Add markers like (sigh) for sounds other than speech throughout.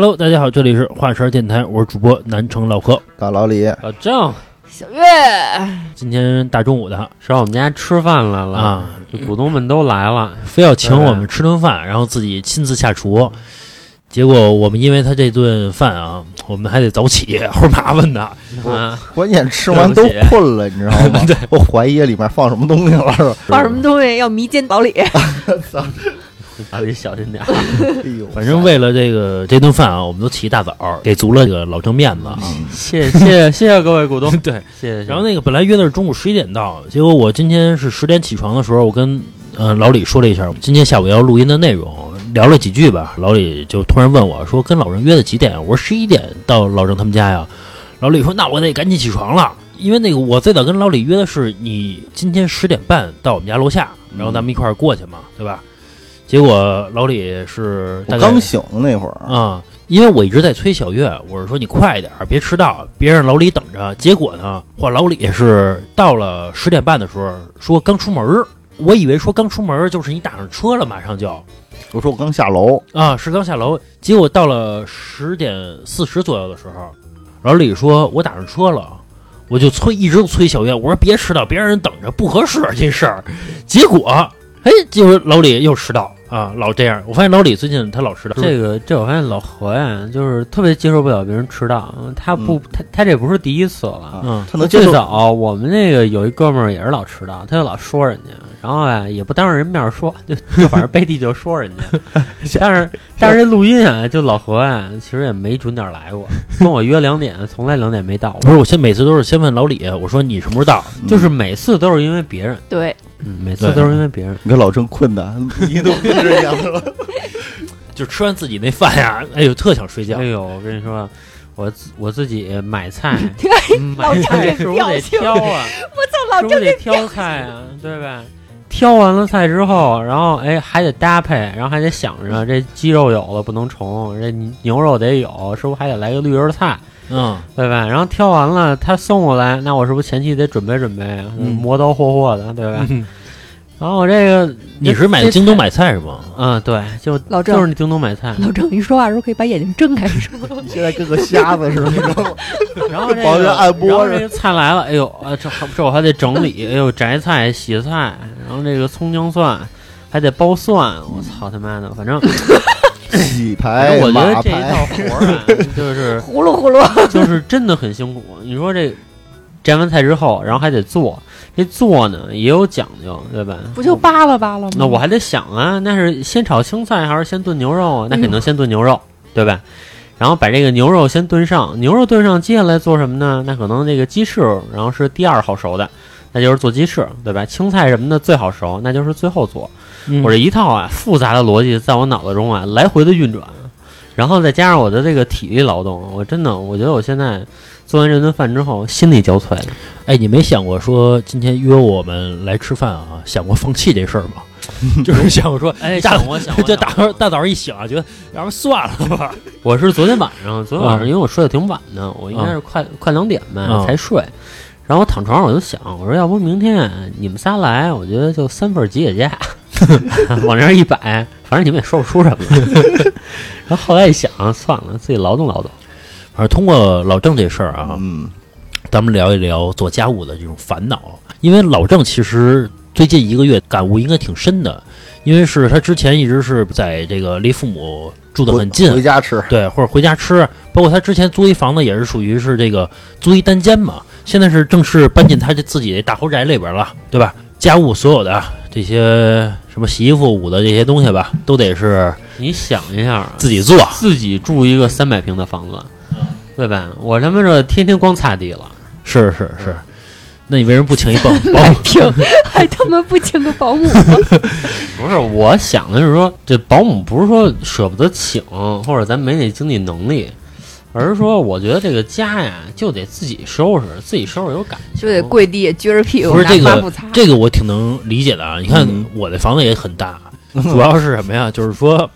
Hello，大家好，这里是华山电台，我是主播南城老何。大老李，老郑小月，今天大中午的上我们家吃饭来了，啊，这股东们都来了，非要请我们吃顿饭，然后自己亲自下厨。结果我们因为他这顿饭啊，我们还得早起，(laughs) 齁麻烦的。啊，关键吃完都困了，你知道吗？(laughs) 对，我怀疑里面放什么东西了，是吧？放什么东西要迷奸老李？(laughs) 老李小心点儿。哎呦，(laughs) 反正为了这个这顿饭啊，我们都起一大早，给足了这个老郑面子。嗯谢谢谢谢谢谢各位股东，(laughs) 对，谢谢。然后那个本来约的是中午十一点到，结果我今天是十点起床的时候，我跟呃老李说了一下今天下午要录音的内容，聊了几句吧。老李就突然问我说：“跟老郑约的几点？”我说：“十一点到老郑他们家呀。”老李说：“那我得赶紧起床了，因为那个我最早跟老李约的是你今天十点半到我们家楼下，然后咱们一块儿过去嘛，对吧？”结果老李是刚醒的那会儿，啊、因为我一直在催小月，我是说你快点儿，别迟到，别让老李等着。结果呢，嚯，老李是到了十点半的时候说刚出门儿，我以为说刚出门儿就是你打上车了，马上就我说我刚下楼，啊，是刚下楼。结果到了十点四十左右的时候，老李说我打上车了。我就催，一直催小月，我说别迟到，别让人等着，不合适这事儿。结果，哎，结果老李又迟到啊，老这样。我发现老李最近他老迟到，这个这我发现老何呀，就是特别接受不了别人迟到，他不他他这不是第一次了。嗯他能接受最早我们那个有一哥们儿也是老迟到，他就老说人家，然后啊也不当着人面说，就就反正背地就说人家。(laughs) 但是 (laughs) 但是这录音啊，就老何啊，其实也没准点来过，跟我约两点，从来两点没到。不是，我先每次都是先问老李，我说你什么时候到？就是每次都是因为别人，对，嗯，每次都是因为别人。你看老郑困的，你都跟这样了。(laughs) 就吃完自己那饭呀，哎呦，特想睡觉哎。呦，我跟你说，我我自己买菜，嗯老郑买菜这是不是得表情挑啊？我操，是不是得挑菜啊？对吧？挑完了菜之后，然后哎还得搭配，然后还得想着这鸡肉有了不能重，这牛肉得有，是不是还得来个绿叶菜？嗯，对吧？然后挑完了，他送过来，那我是不是前期得准备准备，嗯磨刀霍霍的，对吧？(laughs) 然后我这个你是买的京东买菜是吗？嗯，对，就老郑就是你京东买菜，老郑，你说话的时候可以把眼睛睁开说。(laughs) 现在跟个瞎子似的，你知道吗？然后这保个人按摩是然后这个菜来了，哎呦，啊，这这我还得整理，哎呦，摘菜、洗菜，然后这个葱姜蒜还得剥蒜，我操他妈的，反正洗牌我觉得这一套，活儿啊，(laughs) 就是呼噜呼噜，就是真的很辛苦。你说这摘完菜之后，然后还得做，这做呢也有讲究，对吧？不就扒拉扒拉吗？那我还得想啊，那是先炒青菜还是先炖牛肉啊？那肯定先炖牛肉，对吧？然后把这个牛肉先炖上，牛肉炖上，接下来做什么呢？那可能这个鸡翅，然后是第二好熟的，那就是做鸡翅，对吧？青菜什么的最好熟，那就是最后做。嗯我这一套啊复杂的逻辑在我脑子中啊来回的运转，然后再加上我的这个体力劳动，我真的我觉得我现在做完这顿饭之后心力交瘁的。哎，你没想过说今天约我们来吃饭啊？想过放弃这事儿吗？(laughs) 就是想说，哎，大想我想我这想大早大早上一醒啊，觉得要不算了吧。我是昨天晚上，昨天晚上啊因为我睡得挺晚的，我应该是快、快两点吧、啊才睡。然后我躺床上我就想，我说要不明天你们仨来，我觉得就三份吉野家，(laughs) 往那儿一摆，反正你们也说不出什么来。(laughs) 然后后来一想，算了，自己劳动劳动。反正通过老郑这事儿啊，嗯，咱们聊一聊做家务的这种烦恼。因为老郑其实最近一个月感悟应该挺深的，因为是他之前一直是在这个离父母住得很近，回家吃，对，或者回家吃。包括他之前租一房子也是属于是这个租一单间嘛，现在是正式搬进他这自己的大豪宅里边了，对吧？家务所有的这些什么洗衣服、捂的这些东西吧，都得是你想一下，自己做。自己住一个三百平的房子，对吧？我他妈这天天光擦地了。是是是，那你为什么不请一保保姆？(laughs) 平 (laughs) 还他妈不请个保姆吗？(laughs) 不是，我想的是说，这保姆不是说舍不得请，或者咱没那经济能力，而是说，我觉得这个家呀，就得自己收拾，自己收拾有感情，就得跪地撅着屁股不是这个拿抹布擦。这个我挺能理解的啊。你看嗯我的房子也很大，主要是什么呀？就是说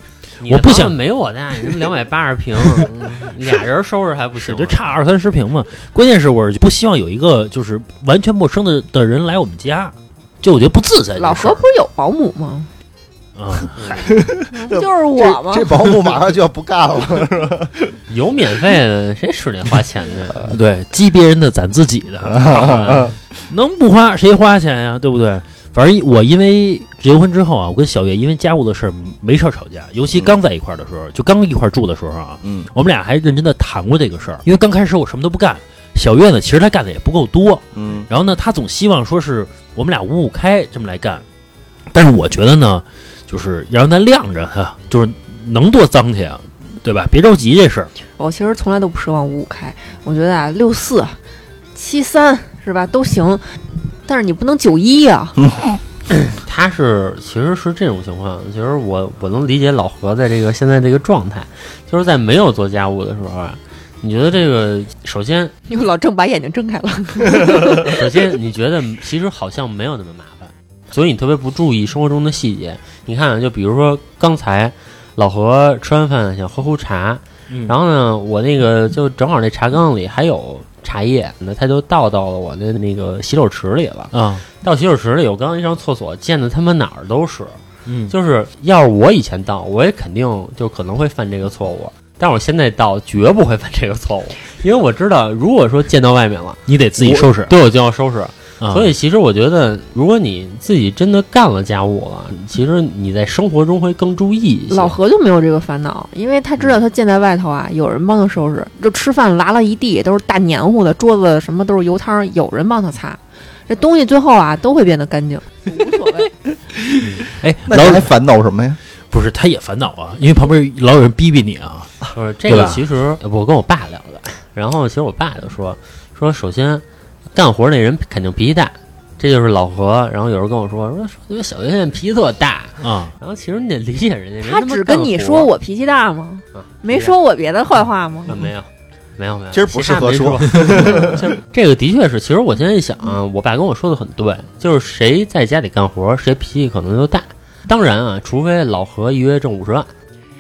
我不想没我大，你两百八十平，(laughs) 嗯俩人收拾还不行就差二三十平嘛。关键是我不希望有一个就是完全陌生的的人来我们家，就我觉得不自在。老何不是有保姆吗？啊，(laughs) 这 (laughs) 就是我吗？这保姆马上就要不干了。有免费的，谁使那花钱的？对，激别人的攒自己的，啊能不花谁花钱呀？对不对？反正我因为结婚之后啊，我跟小月因为家务的事儿没少吵架，尤其刚在一块儿的时候，就刚一块儿住的时候啊，嗯我们俩还认真的谈过这个事儿。因为刚开始我什么都不干，小月呢，其实她干的也不够多，嗯然后呢，她总希望说是我们俩五五开这么来干，但是我觉得呢，就是要让她晾着哈，就是能多脏去啊，对吧？别着急这事儿。我其实从来都不奢望五五开，我觉得啊，六四、七三是吧都行，但是你不能九一啊。(laughs) 他是其实是这种情况，其实我我能理解老何在这个现在这个状态，就是在没有做家务的时候啊，你觉得这个首先因为老郑把眼睛睁开了，(laughs) 首先你觉得其实好像没有那么麻烦，所以你特别不注意生活中的细节。你看啊，就比如说刚才老何吃完饭想喝壶茶，嗯然后呢，我那个就正好那茶缸里还有茶叶，那他就倒到了我的那个洗手池里了。啊，到洗手池里，我刚一上厕所，溅的他妈哪儿都是。嗯，就是要是我以前倒，我也肯定就可能会犯这个错误。但我现在倒绝不会犯这个错误，因为我知道，如果说溅到外面了，你得自己收拾。对我就要收拾。啊所以其实我觉得，如果你自己真的干了家务了，其实你在生活中会更注意一些。老何就没有这个烦恼，因为他知道他建在外头啊，有人帮他收拾，就吃饭拉了一地都是大黏糊的，桌子什么都是油汤，有人帮他擦，这东西最后啊都会变得干净，无所谓。(laughs) 哎，那老你还烦恼什么呀？不是他也烦恼啊，因为旁边老有人逼逼你啊。(laughs) 不是这个，其实我跟我爸聊的，然后其实我爸就说说，首先干活那人肯定脾气大，这就是老何。然后有人跟我说说说小学现在脾气特大，啊，然后其实你得理解人家，他只跟你说我脾气大吗？啊没说我别的坏话吗？啊没有。没有没有，今儿不适合说。就是 (laughs) 这个的确是，其实我现在一想啊，我爸跟我说的很对，就是谁在家里干活，谁脾气可能就大。当然啊，除非老何一月挣五十万，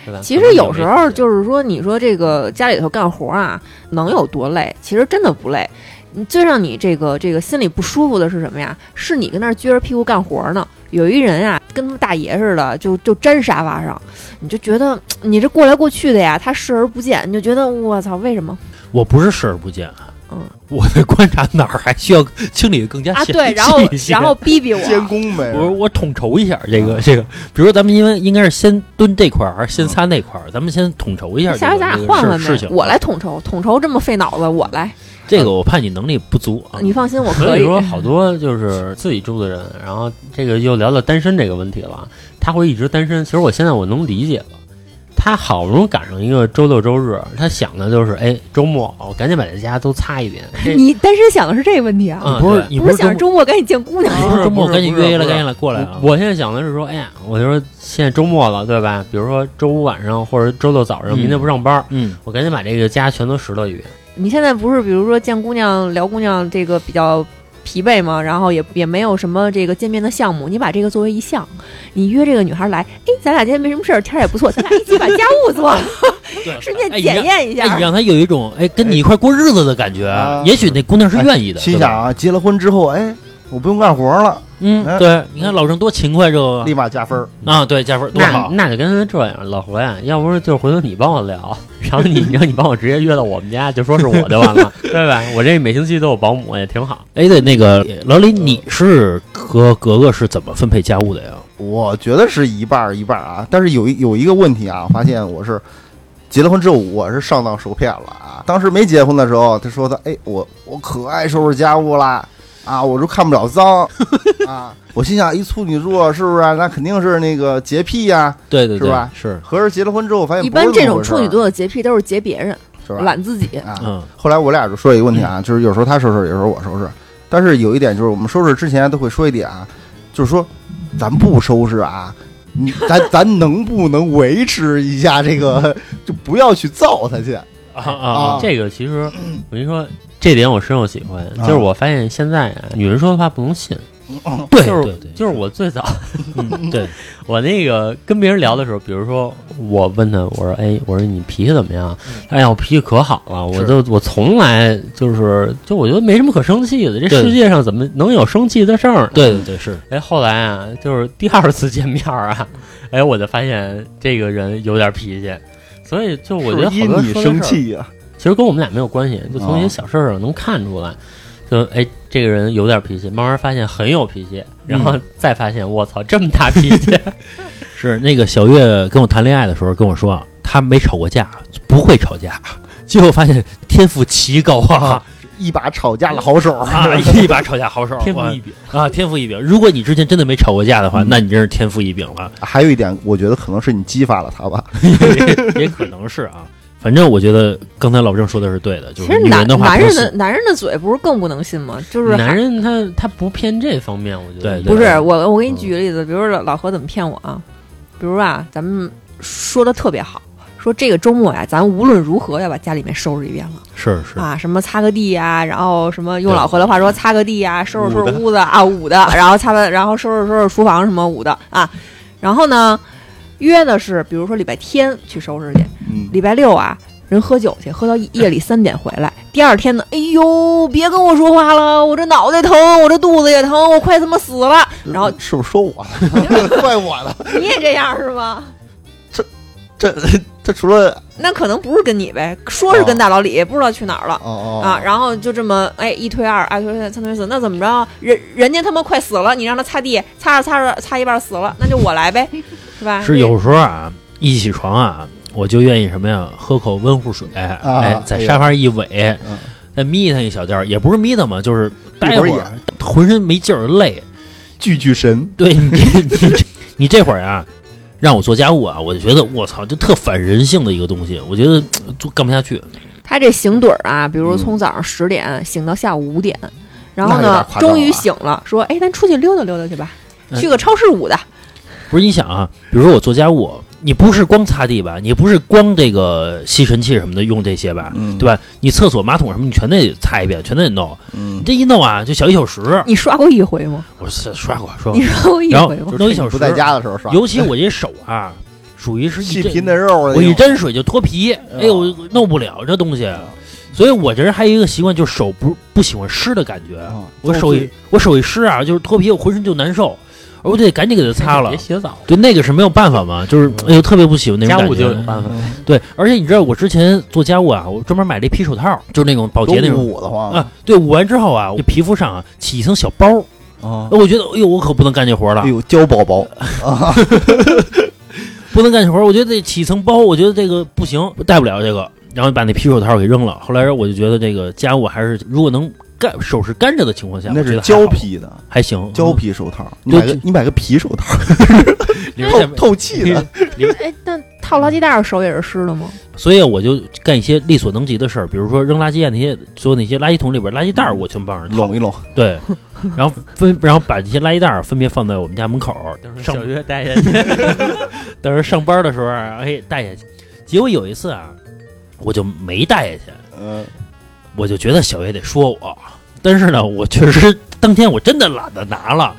对吧？其实有时候就是说，你说这个家里头干活啊，能有多累？其实真的不累。你最让你这个这个心里不舒服的是什么呀？是你跟那儿撅着屁股干活呢，有一人啊，跟他们大爷似的，就就粘沙发上，你就觉得你这过来过去的呀，他视而不见，你就觉得我操，为什么我不是视而不见，嗯，我在观察哪儿还需要清理的更加啊？细对，然后细一些然后逼逼我监我，工呗。我我统筹一下这个这个，比如说咱们因为应该是先蹲这块儿还是先擦那块儿，咱们先统筹一下这个下回咱俩换换呗事事情。，我来统筹，统筹这么费脑子，我来，这个我怕你能力不足啊。你放心，我可所以说，好多就是自己住的人，然后这个又聊到单身这个问题了。他会一直单身，其实我现在我能理解了。他好不容易赶上一个周六周日，他想的就是，哎，周末我赶紧把这家都擦一遍。这你单身想的是这个问题啊？嗯不是你不是想周周末赶紧见姑娘末不是周末赶紧约了，赶紧来过来啊！我我现在想的是说，哎呀，我就说现在周末了，对吧？比如说周五晚上或者周六早上，嗯明天不上班，嗯，我赶紧把这个家全都拾掇一遍。你现在不是比如说见姑娘聊姑娘这个比较疲惫嘛？然后也也没有什么这个见面的项目，你把这个作为一项，你约这个女孩来，哎，咱俩今天没什么事儿，天儿也不错，咱俩一起把家务做了，顺便哎检验一哎，下你。让她有一种哎跟你一块过日子的感觉啊，也许那姑娘是愿意的。心想啊，结了婚之后，哎，我不用干活了，嗯，哎对，你看老郑多勤快，这个立马加分儿。啊，对，加分多那好。那就跟他这样，老何呀，要不是就回头你帮我聊，然后你 (laughs) 让你帮我直接约到我们家，就说是我就完了，(laughs) 对吧？我这每星期都有保姆，也挺好。哎，对，那个老李，你是和格格是怎么分配家务的呀？我觉得是一半儿一半儿啊，但是有一有一个问题啊，我发现我是结了婚之后，我是上当受骗了啊。当时没结婚的时候，他说他哎，我我可爱收拾家务啦啊，我就看不了脏啊。(laughs) 我心想，一处女座是不是啊、那肯定是那个洁癖呀、对对是吧是，合着结了婚之后，我发现一般这种处女座的洁癖都是洁别人，是吧？懒自己。啊，嗯后来我俩就说一个问题啊，就是有时候他收拾，有时候我收拾。但是有一点就是，我们收拾之前都会说一点啊，就是说，咱不收拾啊，你咱 (laughs) 咱能不能维持一下这个，就不要去造他去。啊啊啊这个其实我跟你说，这点我深有体会，就是我发现现在啊，女人说的话不能信。对就是对对，就是我最早嗯对，我那个跟别人聊的时候，比如说我问他，我说哎，我说你脾气怎么样？哎呀，我脾气可好了，我就我从来就是就我觉得没什么可生气的，这世界上怎么能有生气的事儿呢？对对对是，哎，后来啊，就是第二次见面啊，哎，我就发现这个人有点脾气，所以就我觉得好因你多说的事儿生气呀，其实跟我们俩没有关系，就从一些哦小事儿上能看出来。就哎，这个人有点脾气，慢慢发现很有脾气，然后再发现我操这么大脾气，(laughs) 是那个小月跟我谈恋爱的时候跟我说，她没吵过架，不会吵架，结果发现天赋奇高啊 (laughs) 一把吵架的好手 (laughs) 啊，一把吵架好手，天赋异禀。啊，天赋异禀。如果你之前真的没吵过架的话，嗯那你真是天赋异禀了，还有一点，我觉得可能是你激发了他吧。也可能是啊。反正我觉得刚才老郑说的是对的，就是其实男女人的话男人的男人的嘴不是更不能信吗？就是男人他他不骗这方面，我觉得。对不是我我给你举个例子，比如说老老何怎么骗我啊？比如啊，咱们说的特别好，说这个周末呀，咱无论如何要把家里面收拾一遍了。是是。啊，什么擦个地呀，然后什么用老何的话说擦个地呀，收拾收拾屋子啊捂的，然后擦完然后收拾收拾厨房什么捂的啊，然后呢约的是比如说礼拜天去收拾去，嗯，礼拜六啊，人喝酒去，喝到夜里三点回来。第二天呢，哎呦，别跟我说话了，我这脑袋疼，我这肚子也疼，我快他妈死了。然后是不是说我了？(laughs) 怪我了。你也这样是吗？这这 (laughs) 这除了那可能不是跟你呗，说是跟大老李，不知道去哪儿了。啊，然后就这么哎一推二，二推三，三推四，那怎么着？人人家他妈快死了，你让他擦地，擦着擦着擦一半死了，那就我来呗，是吧？是有时候啊，一起床啊，我就愿意什么呀，喝口温乎水，哎，在沙发上一萎，嗯再眯他一小觉儿，也不是眯他嘛，就是待会一会儿儿，浑身没劲儿累。聚聚神，对你这你这 (laughs) 你这会儿啊，让我做家务啊，我就觉得我操，就特反人性的一个东西，我觉得呃做干不下去。他这醒盹儿啊，比如嗯从早上十点醒到下午五点，然后那有点呢，夸张了终于醒了，说：“哎，咱出去溜达溜达去吧，嗯去个超市捂的。不是你想啊，比如说我做家务，你不是光擦地吧，你不是光这个吸尘器什么的用这些吧，嗯对吧？你厕所、马桶什么，你全得擦一遍，全得弄。嗯你，这一弄啊，就小一小时。你刷过一回吗？我是刷过刷过你，刷过一然后回吗？弄一小时。不在家的时候刷，尤其我这手啊，属于是细皮嫩肉我一，沾水就脱皮，哎呦，弄不了这东西。所以我这人还有一个习惯，就是手不不喜欢湿的感觉。啊我手一我手一湿啊，就是脱皮，我浑身就难受，我就得赶紧给它擦了别。洗澡，对，那个是没有办法嘛，就是哎呦，特别不喜欢那种感觉。家务就有办法。对，而且你知道我之前做家务啊，我专门买了一皮手套，就是那种保洁那种捂得慌啊。对，捂完之后啊，我皮肤上啊起一层小包，啊！我觉得哎呦，我可不能干这活了哎，呦，胶宝宝 (laughs) 不能干这活，我觉得得起一层包，我觉得这个不行，戴不了这个，然后把那皮手套给扔了。后来我就觉得这个家务还是如果能干手是干着的情况下，那是胶，皮的还行，胶皮手套，你买个你买个皮手套，(laughs) 透透气的。哎，但套垃圾袋手也是湿的吗？所以我就干一些力所能及的事儿，比如说扔垃圾啊，那些所有那些垃圾桶里边垃圾袋，我全帮人。拢一拢，对，(laughs) 然后分然后把这些垃圾袋分别放在我们家门口儿，上小月带下 (laughs) 去，等着上班的时候啊，哎带下去。结果有一次啊，我就没带下去。嗯，我就觉得小月得说我，但是呢，我确实当天我真的懒得拿了。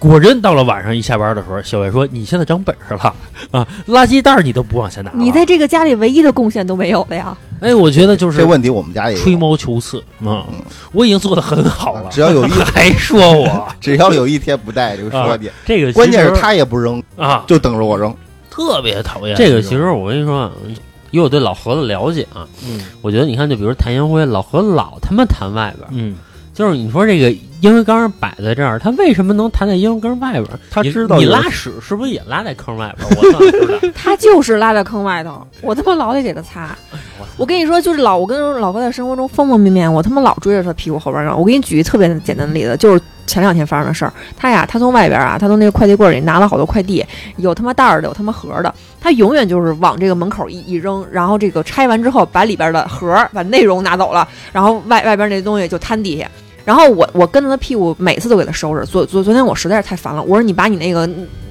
果真到了晚上一下班的时候，小月说：“你现在长本事了啊，垃圾袋你都不往下拿。”你在这个家里唯一的贡献都没有了呀！哎，我觉得就是这问题我们家也吹毛求疵啊，我已经做的很好了，只要有一 (laughs) 还说我 (laughs) 只要有一天不带就说你，这个关键是他也不扔，啊，就等着我扔。特别讨厌这个其实我跟你说啊，以我对老何的了解啊，嗯我觉得你看，就比如谭延辉，老何老他妈弹外边，嗯，就是你说这个烟灰缸摆在这儿，他为什么能弹在烟灰缸外边他知道有你拉屎是不是也拉在坑外边儿？我算知道。(laughs) 他就是拉在坑外头，(laughs) 我他妈老得给他擦。我跟你说，就是老我跟老哥在生活中方方面面，我他妈老追着他屁股后边扔。我给你举一特别简单的例子，就是前两天发生的事儿。他呀，他从外边啊，他从那个快递柜里拿了好多快递，有他妈袋儿的，有他妈盒儿的。他永远就是往这个门口一一扔，然后这个拆完之后，把里边的盒儿把内容拿走了，然后外外边那东西就摊地下。然后我我跟着他屁股，每次都给他收拾。昨昨昨天我实在是太烦了，我说你把你那个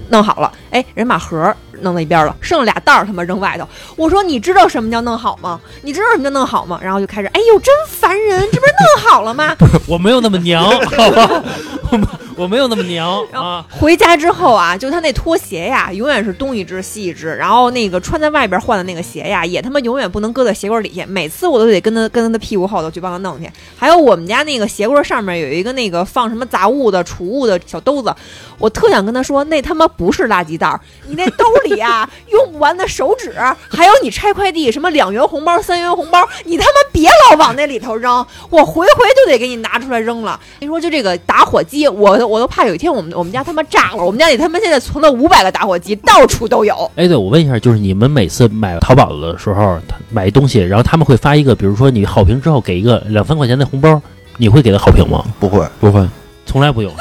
弄好了，哎，人把盒儿弄到一边了，剩俩袋儿他妈扔外头。我说你知道什么叫弄好吗？你知道什么叫弄好吗？然后就开始，哎呦，真烦人，这不是弄好了吗？(laughs) 我没有那么娘，好吧？(laughs) 我我没有那么娘 (laughs) 啊。回家之后啊，就他那拖鞋呀，永远是东一只西一只，然后那个穿在外边换的那个鞋呀，也他妈永远不能搁在鞋柜底下，每次我都得跟他跟他的屁股后头去帮他弄去。还有我们家那个鞋柜上面有一个那个放什么杂物的、储物的小兜子，我特想跟他说，那他妈不是垃圾袋儿，你那兜里啊用不完的手纸，还有你拆快递什么两元红包、三元红包，你他妈别老往那里头扔，我回回就得给你拿出来扔了。你说就这个打火机，我我都怕有一天我们我们家他妈炸了，我们家里他妈现在存了五百个打火机，到处都有。哎，对，我问一下，就是你们每次买淘宝的时候，他买东西，然后他们会发一个，比如说你好评之后给一个两三块钱的红包，你会给他好评吗？不会，不会，(laughs) 从来不有。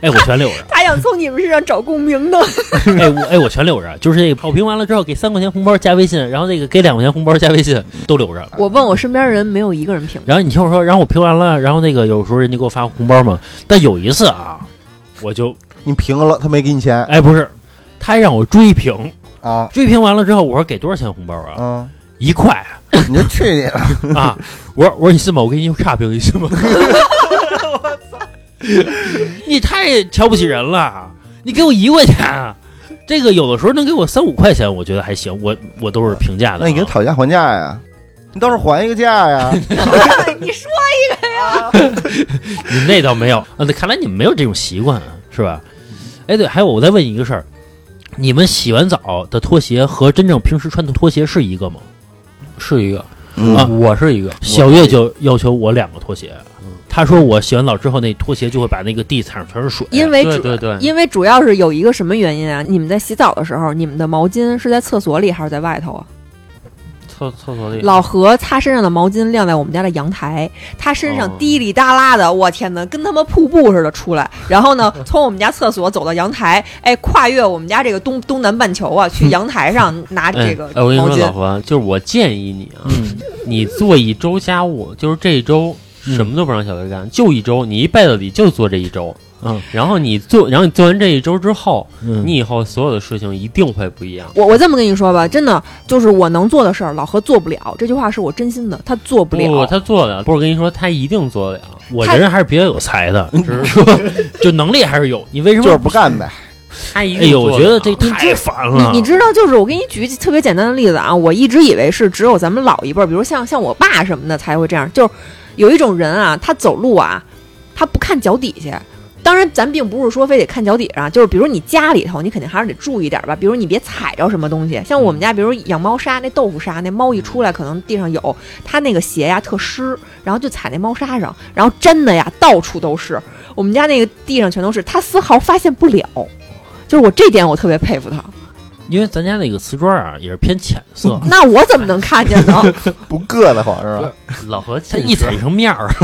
哎，我全留着。(laughs) 他想从你们身上找共鸣呢。(laughs) 哎，我哎，我全留着。就是那个好评完了之后，给三块钱红包加微信，然后那个给两块钱红包加微信都留着。我问我身边人，没有一个人评。然后你听我说，然后我评完了，然后那个有时候人家给我发红包嘛，但有一次啊，我就你评了，他没给你钱哎不是，他还让我追评，啊？追评完了之后，我说给多少钱红包啊？嗯，一块你就去你了！啊！我说我说你信吗？我给你差评你信吗？(laughs) 你太瞧不起人了！你给我一块钱，这个有的时候能给我三五块钱，我觉得还行，我我都是平价的啊。那你跟讨价还价呀？你倒是还一个价呀！(laughs) (laughs) 你说一个呀你那倒没有啊，那看来你们没有这种习惯，是吧？哎，对，还有我再问你一个事儿，你们洗完澡的拖鞋和真正平时穿的拖鞋是一个吗？是一个，嗯啊我是一个。小月就要求我两个拖鞋，他说我洗完澡之后那拖鞋就会把那个地踩上全是水。因为主对对对，因为主要是有一个什么原因啊？你们在洗澡的时候，你们的毛巾是在厕所里还是在外头啊？厕厕所里老何擦身上的毛巾晾在我们家的阳台，他身上哦滴里哒啦的，我天哪，跟他妈瀑布似的出来。然后呢，从我们家厕所走到阳台，哎，跨越我们家这个东 (laughs) 东南半球啊，去阳台上拿这个哎哎，我跟你说，老。何，就是我建议你啊，嗯，你做一周家务，就是这一周嗯什么都不让小薇干，就一周，你一辈子里就做这一周。嗯，然后你做，然后你做完这一周之后，嗯你以后所有的事情一定会不一样。我我这么跟你说吧，真的就是我能做的事儿，老何做不了。这句话是我真心的，他做不了。不，他做得了。不是我跟你说，他一定做得了。我这人还是比较有才的，(laughs) 只是说就能力还是有。你为什么就是不干呗。(laughs) 他一哎呦，我定做得了觉得这太烦了。你你知道，就是我给你举个特别简单的例子啊，我一直以为是只有咱们老一辈儿，比如像像我爸什么的才会这样。就是有一种人啊，他走路啊，他不看脚底下。当然，咱并不是说非得看脚底上，就是比如你家里头，你肯定还是得注意点吧。比如你别踩着什么东西，像我们家，比如养猫砂，那豆腐砂，那猫一出来可能地上有，它那个鞋呀特湿，然后就踩那猫砂上，然后粘的呀到处都是。我们家那个地上全都是，他丝毫发现不了。就是我这点我特别佩服他。因为咱家那个瓷砖啊也是偏浅色，(laughs) 那我怎么能看见呢？(laughs) 不硌得慌是吧？老何它一踩成面儿。(laughs)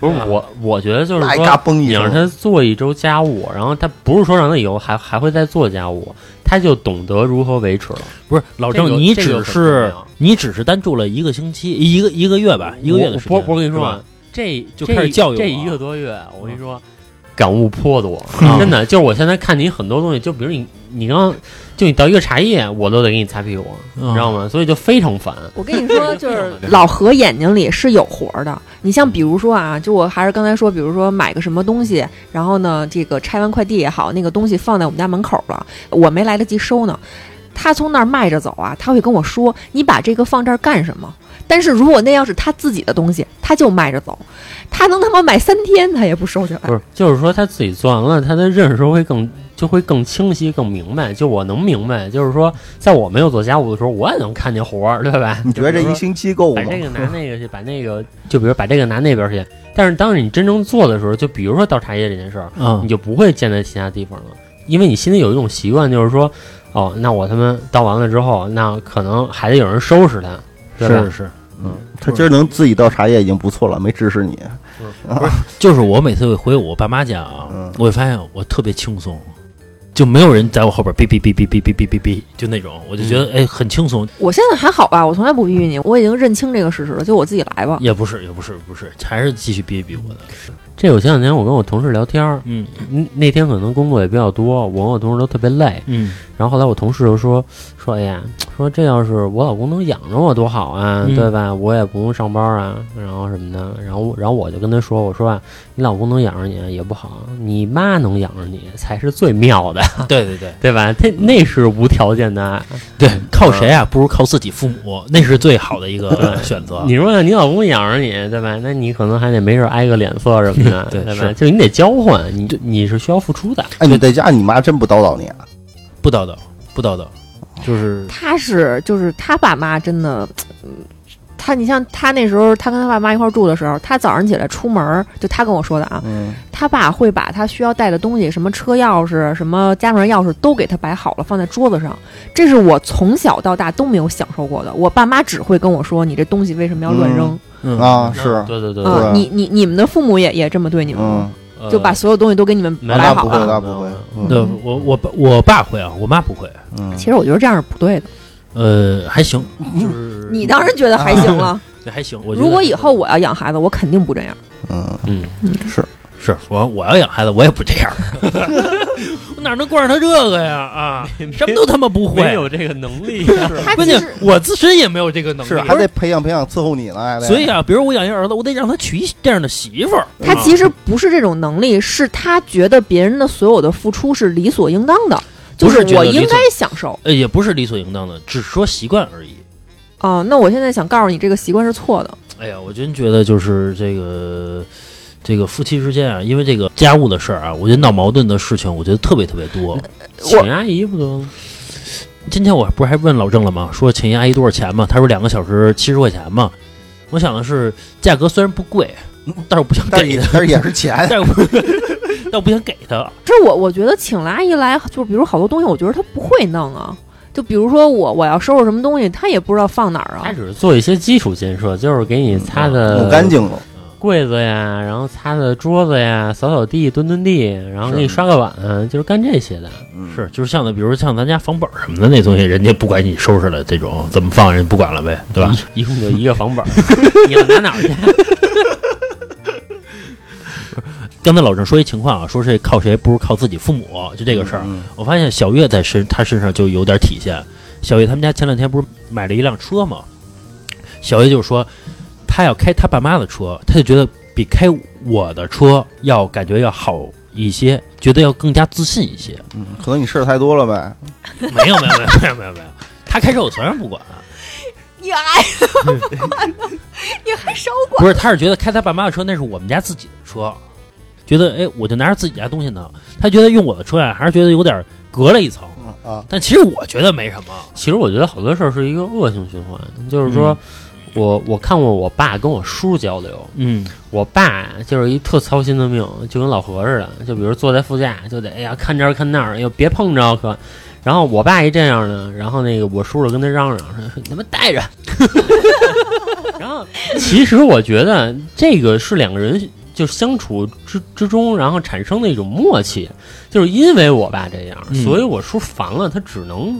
不是我，我觉得就是说，嘎嘣一你让，他做一周家务，然后他不是说让他以后还还会再做家务，他就懂得如何维持了。不是老郑，你这个很只是你只是单住了一个星期，一个一个月吧，一个月的时间。我不我跟你说啊，这就开始教育我这一个多月，我跟你说，感悟颇多，嗯真的。就是我现在看你很多东西，就比如你你刚就你倒一个茶叶，我都得给你擦屁股，嗯你知道吗？所以就非常烦。我跟你说，就是 (laughs) 老何眼睛里是有活儿的。你像比如说啊，就我还是刚才说，比如说买个什么东西，然后呢，这个拆完快递也好，那个东西放在我们家门口了，我没来得及收呢。他从那儿迈着走啊，他会跟我说：“你把这个放这儿干什么？”但是如果那要是他自己的东西，他就迈着走，他能他妈买三天，他也不收起来。不是，就是说他自己做完了，他的认识会更就会更清晰、更明白。就我能明白，就是说，在我没有做家务的时候，我也能看见活儿，对吧？你觉得这一星期够吗？把这个拿那个去，把那个就比如把这个拿那边去。但是当你真正做的时候，就比如说倒茶叶这件事儿，嗯你就不会见在其他地方了，因为你心里有一种习惯，就是说，哦，那我他妈倒完了之后，那可能还得有人收拾它，对吧？是是，嗯，他今儿能自己倒茶叶已经不错了，没指使你。不是就是我每次回我爸妈家啊，嗯我会发现我特别轻松，就没有人在我后边哔哔哔哔哔哔哔哔哔，就那种，我就觉得哎很轻松。我现在还好吧，我从来不逼逼你，我已经认清这个事实了，就我自己来吧。也不是也不是不是，还是继续哔哔哔我的。这我前两天我跟我同事聊天儿，嗯嗯那天可能工作也比较多，我跟我同事都特别累。嗯然后后来我同事就说说，哎呀，说这要是我老公能养着我多好啊，嗯对吧？我也不用上班啊，然后什么的。然后然后我就跟他说，我说啊，你老公能养着你也不好，你妈能养着你才是最妙的，对对对对吧？他那是无条件的爱。对，靠谁啊？不如靠自己父母，那是最好的一个 (laughs) 选择。你说你老公养着你，对吧？那你可能还得没事挨个脸色什么的，对吧？是就你得交换，你你是需要付出的。哎，你在家你妈真不叨叨你啊？不叨叨，不叨叨，就是他是就是他爸妈真的，嗯他你像他那时候他跟他爸妈一块儿住的时候，他早上起来出门儿，就他跟我说的啊，嗯，他爸会把他需要带的东西，什么车钥匙、什么家门钥匙都给他摆好了，放在桌子上。这是我从小到大都没有享受过的。我爸妈只会跟我说：“你这东西为什么要乱扔嗯啊，是，对对对啊？”对你你你们的父母也也这么对你们吗？嗯，就把所有东西都给你们没摆好那不会，了。那不会，对嗯，我我爸我爸会啊，我妈不会。嗯，其实我觉得这样是不对的。呃，还行，就是你当然觉得还行了。对还行。我如果以后我要养孩子，我肯定不这样。嗯，嗯，是，是我我要养孩子，我也不这样，(laughs) 我哪能惯着他这个呀？啊，什么都他妈不会没。有这个能力。关键我自身也没有这个能力，是，还得培养培养伺候你呢，所以啊，比如我养一儿子，我得让他娶一这样的媳妇儿。他其实不是这种能力，是他觉得别人的所有的付出是理所应当的，就不是我应该享受。呃，也不是理所应当的，只是说习惯而已。哦，那我现在想告诉你，这个习惯是错的。哎呀，我真觉得就是这个这个夫妻之间啊，因为这个家务的事儿啊，我觉得闹矛盾的事情，我觉得特别特别多。请阿姨不得吗？今天我不是还问老郑了吗？说请一阿姨多少钱嘛？他说两个小时七十块钱嘛。我想的是，价格虽然不贵，但是我不想但是也给他，但是也是钱，(laughs) 但我不 (laughs) 但我不想给他。这我我觉得请了阿姨来，就比如好多东西，我觉得她不会弄啊。就比如说我我要收拾什么东西，她也不知道放哪儿啊。他只是做一些基础建设，就是给你擦的干净了，柜子呀，然后擦的桌子呀，扫扫地、墩墩地，然后给你刷个碗，就是干这些的。嗯是，就是像的，比如像咱家房本儿什么的那东西，人家不管你收拾了，这种怎么放，人不管了呗，对吧？一一共就一个房本儿，(laughs) 你要拿哪儿去？刚才老郑说一情况啊，说是靠谁不如靠自己父母，就这个事儿。嗯我发现小月在身他身上就有点体现。小月他们家前两天不是买了一辆车吗？小月就说，他要开他爸妈的车，他就觉得比开我的车要感觉要好一些，觉得要更加自信一些。嗯，可能你事儿太多了呗，没有没有没有没有没有没有，他开车我从来不管。你还 (laughs) 你还少管？不是，他是觉得开他爸妈的车那是我们家自己的车，觉得哎，我就拿着自己家东西呢。他觉得用我的车呀，还是觉得有点隔了一层。啊，但其实我觉得没什么。其实我觉得好多事儿是一个恶性循环，就是说。我我看过我爸跟我叔交流，嗯我爸就是一特操心的命，就跟老何似的，就比如坐在副驾就得哎呀看这儿看那儿，又别碰着可。然后我爸一这样呢，然后那个我叔叔跟他嚷嚷说：“你他妈带着。” (laughs) 然后 (laughs) 其实我觉得这个是两个人就相处之之中，然后产生的一种默契，就是因为我爸这样，嗯所以我叔烦了，他只能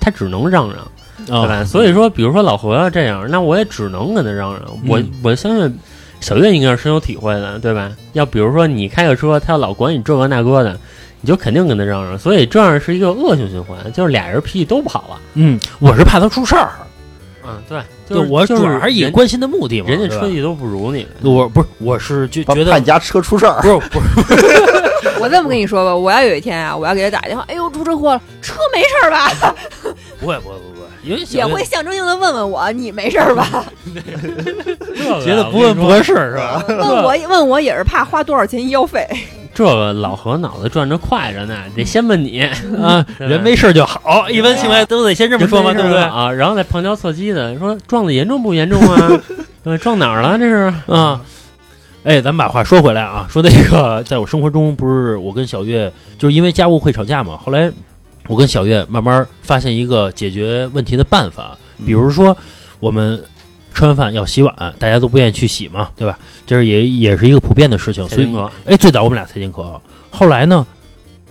他只能嚷嚷。对啊，吧？所以说，比如说老何要这样，那我也只能跟他嚷嚷。我嗯我相信小月应该是深有体会的，对吧？要比如说你开个车，他要老管你这个那个的，你就肯定跟他嚷嚷。所以这样是一个恶性循环，就是俩人脾气都不好了。嗯，我是怕他出事儿，嗯，对，就就是我主就是要还是以关心的目的嘛。人家车技都不如你，我不是，我是就觉得怕你家车出事儿，不是不 (laughs) 是，我这么跟你说吧，我要有一天啊，我要给他打电话，哎呦出车祸了，车没事儿吧？(laughs) 不会不会不会，因为也会象征性的问问我，你没事儿吧？这个觉得不问不合适是吧？问我问我也是怕花多少钱医药费。这个老何脑子转着快着呢，得先问你，啊，(laughs) 人没事儿就好，一般情况下都得先这么说嘛，对不对？啊，然后再旁敲侧击的说撞的严重不严重啊？(laughs) 对，撞哪儿了？这是啊，哎，咱们把话说回来啊，说那个，在我生活中，不是我跟小月就是因为家务会吵架嘛。后来我跟小月慢慢发现一个解决问题的办法，比如说我们吃完饭要洗碗，大家都不愿意去洗嘛，对吧？这是也也是一个普遍的事情，所以哎，最早我们俩才进课，后来呢，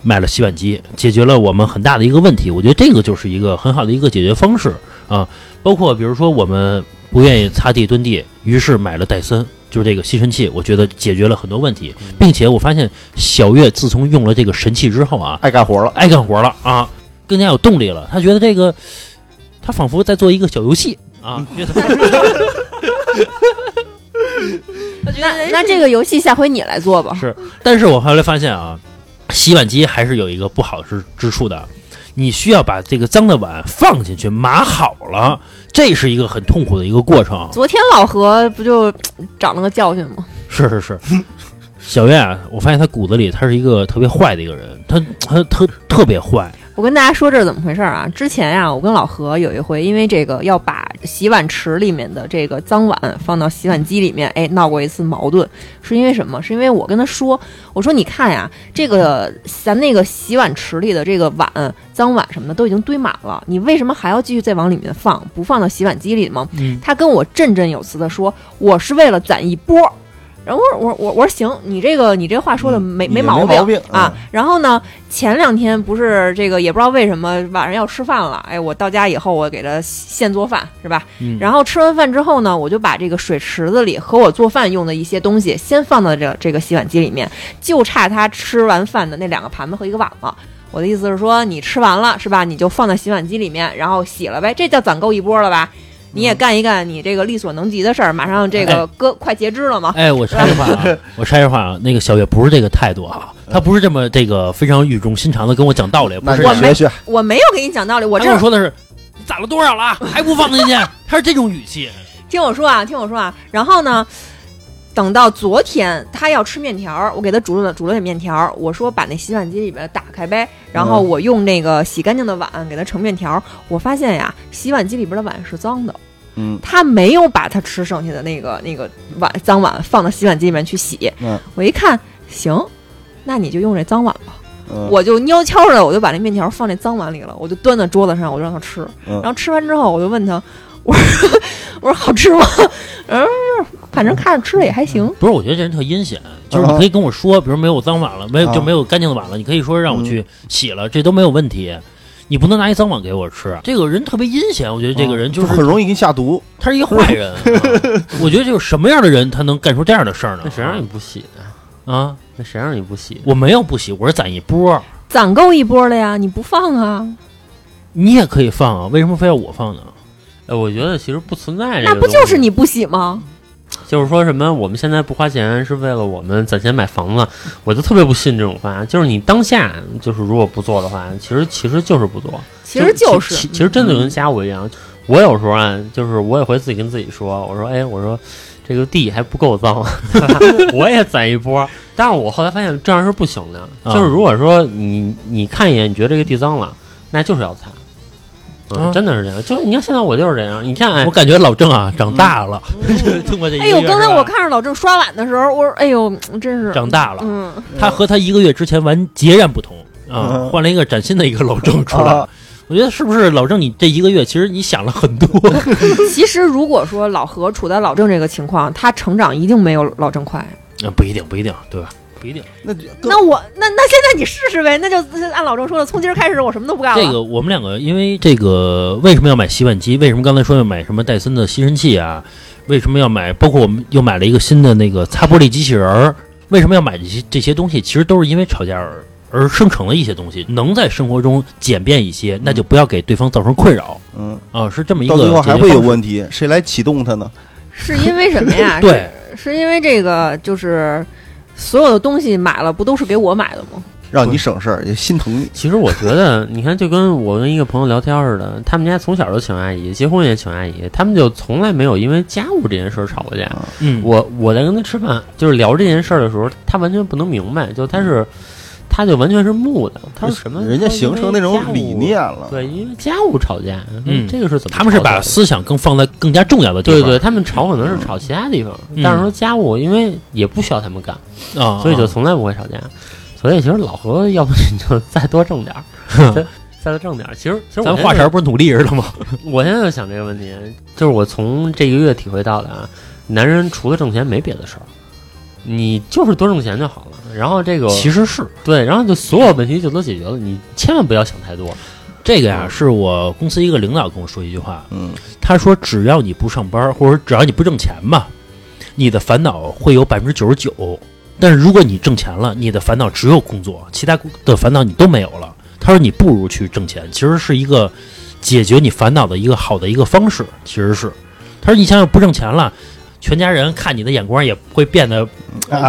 买了洗碗机，解决了我们很大的一个问题。我觉得这个就是一个很好的一个解决方式啊。包括比如说我们不愿意擦地蹲地，于是买了戴森，就是这个吸尘器，我觉得解决了很多问题，并且我发现小月自从用了这个神器之后啊，爱干活了。爱干活了啊，更加有动力了。他觉得这个，他仿佛在做一个小游戏啊，(laughs) 觉得那那这个游戏下回你来做吧。是。但是我后来发现啊，洗碗机还是有一个不好之之处的，你需要把这个脏的碗放进去码好了，这是一个很痛苦的一个过程。昨天老何不就长了个教训吗？是是是，小月啊，我发现他骨子里他是一个特别坏的一个人，他他特特别坏。我跟大家说这是怎么回事啊？之前呀、我跟老何有一回，因为这个要把洗碗池里面的这个脏碗放到洗碗机里面，哎，闹过一次矛盾。是因为什么？是因为我跟他说，我说你看呀，这个咱那个洗碗池里的这个碗、脏碗什么的都已经堆满了，你为什么还要继续再往里面放？不放到洗碗机里吗？嗯他跟我振振有词的说，我是为了攒一波。然后我说我我我说行，你这个你这话说的没、没毛病啊嗯。然后呢，前两天不是这个也不知道为什么晚上要吃饭了，哎，我到家以后我给他现做饭是吧？嗯，然后吃完饭之后呢，我就把这个水池子里和我做饭用的一些东西先放到这这个洗碗机里面，就差他吃完饭的那两个盘子和一个碗了。我的意思是说，你吃完了是吧？你就放在洗碗机里面，然后洗了呗，这叫攒够一波了吧？你也干一干你这个力所能及的事儿，马上这个哎哥快截肢了嘛。哎，我插一句话啊，(laughs) 我插一句话啊，那个小月不是这个态度啊，他不是这么这个非常语重心长的跟我讲道理，不是我没我没有给你讲道理，我他这我说的是你攒了多少了，还不放进去，(laughs) 他是这种语气。听我说啊，听我说啊。然后呢，等到昨天他要吃面条儿，我给他煮了煮了点面条儿，我说把那洗碗机里边打开呗，然后嗯我用那个洗干净的碗给他盛面条儿。我发现呀，洗碗机里边的碗是脏的，嗯他没有把他吃剩下的那个那个碗脏碗放到洗碗机里面去洗。嗯我一看，行，那你就用这脏碗吧。嗯，我就悄悄的，我就把那面条放那脏碗里了，我就端到桌子上，我就让他吃。嗯然后吃完之后，我就问他，我说我说好吃吗？嗯，反正看着吃的也还行。不是，我觉得这人特阴险，就是啊你可以跟我说，比如没有脏碗了，没有啊就没有干净的碗了，你可以说让我去洗了，这都没有问题。你不能拿一脏碗给我吃，这个人特别阴险。我觉得这个人就是很容易给你下毒。他是一个坏人。(laughs) 啊我觉得就是什么样的人他能干出这样的事儿呢那？谁让你不洗的？啊？那谁让你不洗？我没有不洗，我是攒一波，攒够一波了呀，你不放啊？你也可以放啊，为什么非要我放呢？哎，我觉得其实不存在这个那不就是你不洗吗？就是说什么我们现在不花钱是为了我们攒钱买房子，我就特别不信这种话。就是你当下就是如果不做的话，其实其实就是不做。其实就是其其实真的就跟家务一样。我有时候啊，就是我也会自己跟自己说，我说哎，我说这个地还不够脏，(laughs) 我也攒一波。但是我后来发现这样是不行的，啊就是如果说你你看一眼，你觉得这个地脏了，那就是要擦。真的是这样。就你看现在我就是这样，你看哎我，感觉老郑啊长大了，(laughs) 通过这一个哎呦，刚才我看着老郑刷碗的时候，我说哎呦，真是长大了，嗯，他和他一个月之前完截然不同啊，嗯换了一个崭新的一个老郑出来啊。我觉得是不是老郑，你这一个月其实你想了很多，(laughs) 其实如果说老何处在老郑这个情况，他成长一定没有老郑快。嗯不一定，不一定，对吧？不一定。那那我那那现在你试试呗，那就按老郑说的，从今儿开始我什么都不干了。这个我们两个因为这个为什么要买洗碗机？为什么刚才说要买什么戴森的吸尘器啊？为什么要买？包括我们又买了一个新的那个擦玻璃机器人儿。为什么要买这些这些东西？其实都是因为吵架而而生成的一些东西。能在生活中简便一些，那就不要给对方造成困扰嗯，啊！是这么一个到最后还会有问题，谁来启动它呢？是因为什么呀？(laughs) 对，是，是因为这个就是所有的东西买了，不都是给我买的吗？让你省事儿，也心疼你。(laughs) 其实我觉得，你看，就跟我跟一个朋友聊天似的，他们家从小就请阿姨，结婚也请阿姨，他们就从来没有因为家务这件事儿吵过架。嗯，我我在跟他吃饭，就是聊这件事儿的时候，他完全不能明白，就他是，他就完全是木的。他说什么？人家形成那种理念了。对，因为家务吵架，嗯这个是怎么？他们是把思想更放在更加重要的地方。对对，他们吵可能是吵其他地方，嗯但是说家务，因为也不需要他们干，啊，所以就从来不会吵架。所以其实老何，要不你就再多挣点儿，再再多挣点儿。其实其实咱话茬不是努力似的吗？(laughs) 我现在就想这个问题，就是我从这个月体会到的啊，男人除了挣钱没别的事儿，你就是多挣钱就好了。然后这个其实是对，然后就所有问题就都解决了，你千万不要想太多。这个呀，是我公司一个领导跟我说一句话，嗯，他说只要你不上班，或者只要你不挣钱吧，你的烦恼会有百分之九十九，但是如果你挣钱了，你的烦恼只有工作，其他的烦恼你都没有了。他说你不如去挣钱，其实是一个解决你烦恼的一个好的一个方式，其实是。他说你想想不挣钱了。全家人看你的眼光也会变得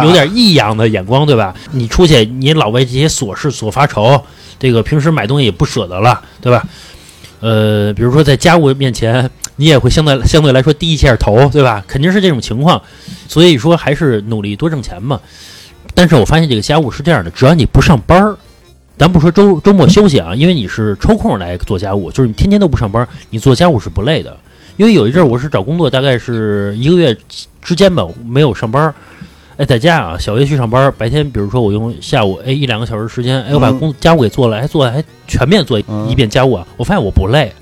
有点异样的眼光，对吧？你出去，你老为这些琐事所发愁，这个平时买东西也不舍得了，对吧？呃，比如说在家务面前，你也会相对相对来说低一下头，对吧？肯定是这种情况，所以说还是努力多挣钱嘛。但是我发现这个家务是这样的，只要你不上班儿，咱不说周周末休息啊，因为你是抽空来做家务，就是你天天都不上班，你做家务是不累的。因为有一阵儿我是找工作，大概是一个月之间吧，没有上班儿。哎，在家啊，小月去上班，白天比如说我用下午哎一两个小时时间，哎我把工家务给做了，还做还全面做一遍家务啊，我发现我不累，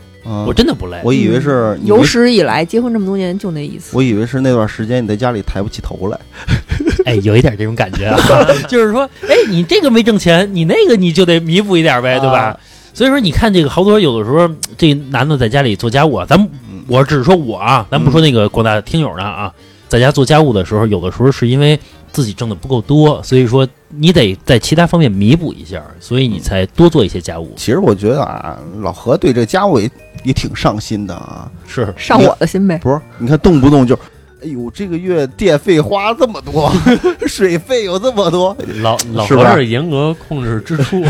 我真的不累。我以为是有史以来结婚这么多年就那一次。我以为是那段时间你在家里抬不起头来。(laughs) 哎，有一点这种感觉啊，(laughs) 就是说，哎，你这个没挣钱，你那个你就得弥补一点呗，对吧？所以说，你看这个好多有的时候，这男的在家里做家务，咱们。我只是说我啊，咱不说那个广大听友呢啊，在家做家务的时候，有的时候是因为自己挣的不够多，所以说你得在其他方面弥补一下，所以你才多做一些家务。其实我觉得啊，老何对这家务也也挺上心的啊，是上我的心呗。不是，你看动不动就。哎呦，这个月电费花这么多，(laughs) 水费有这么多，老老何是严格控制支出，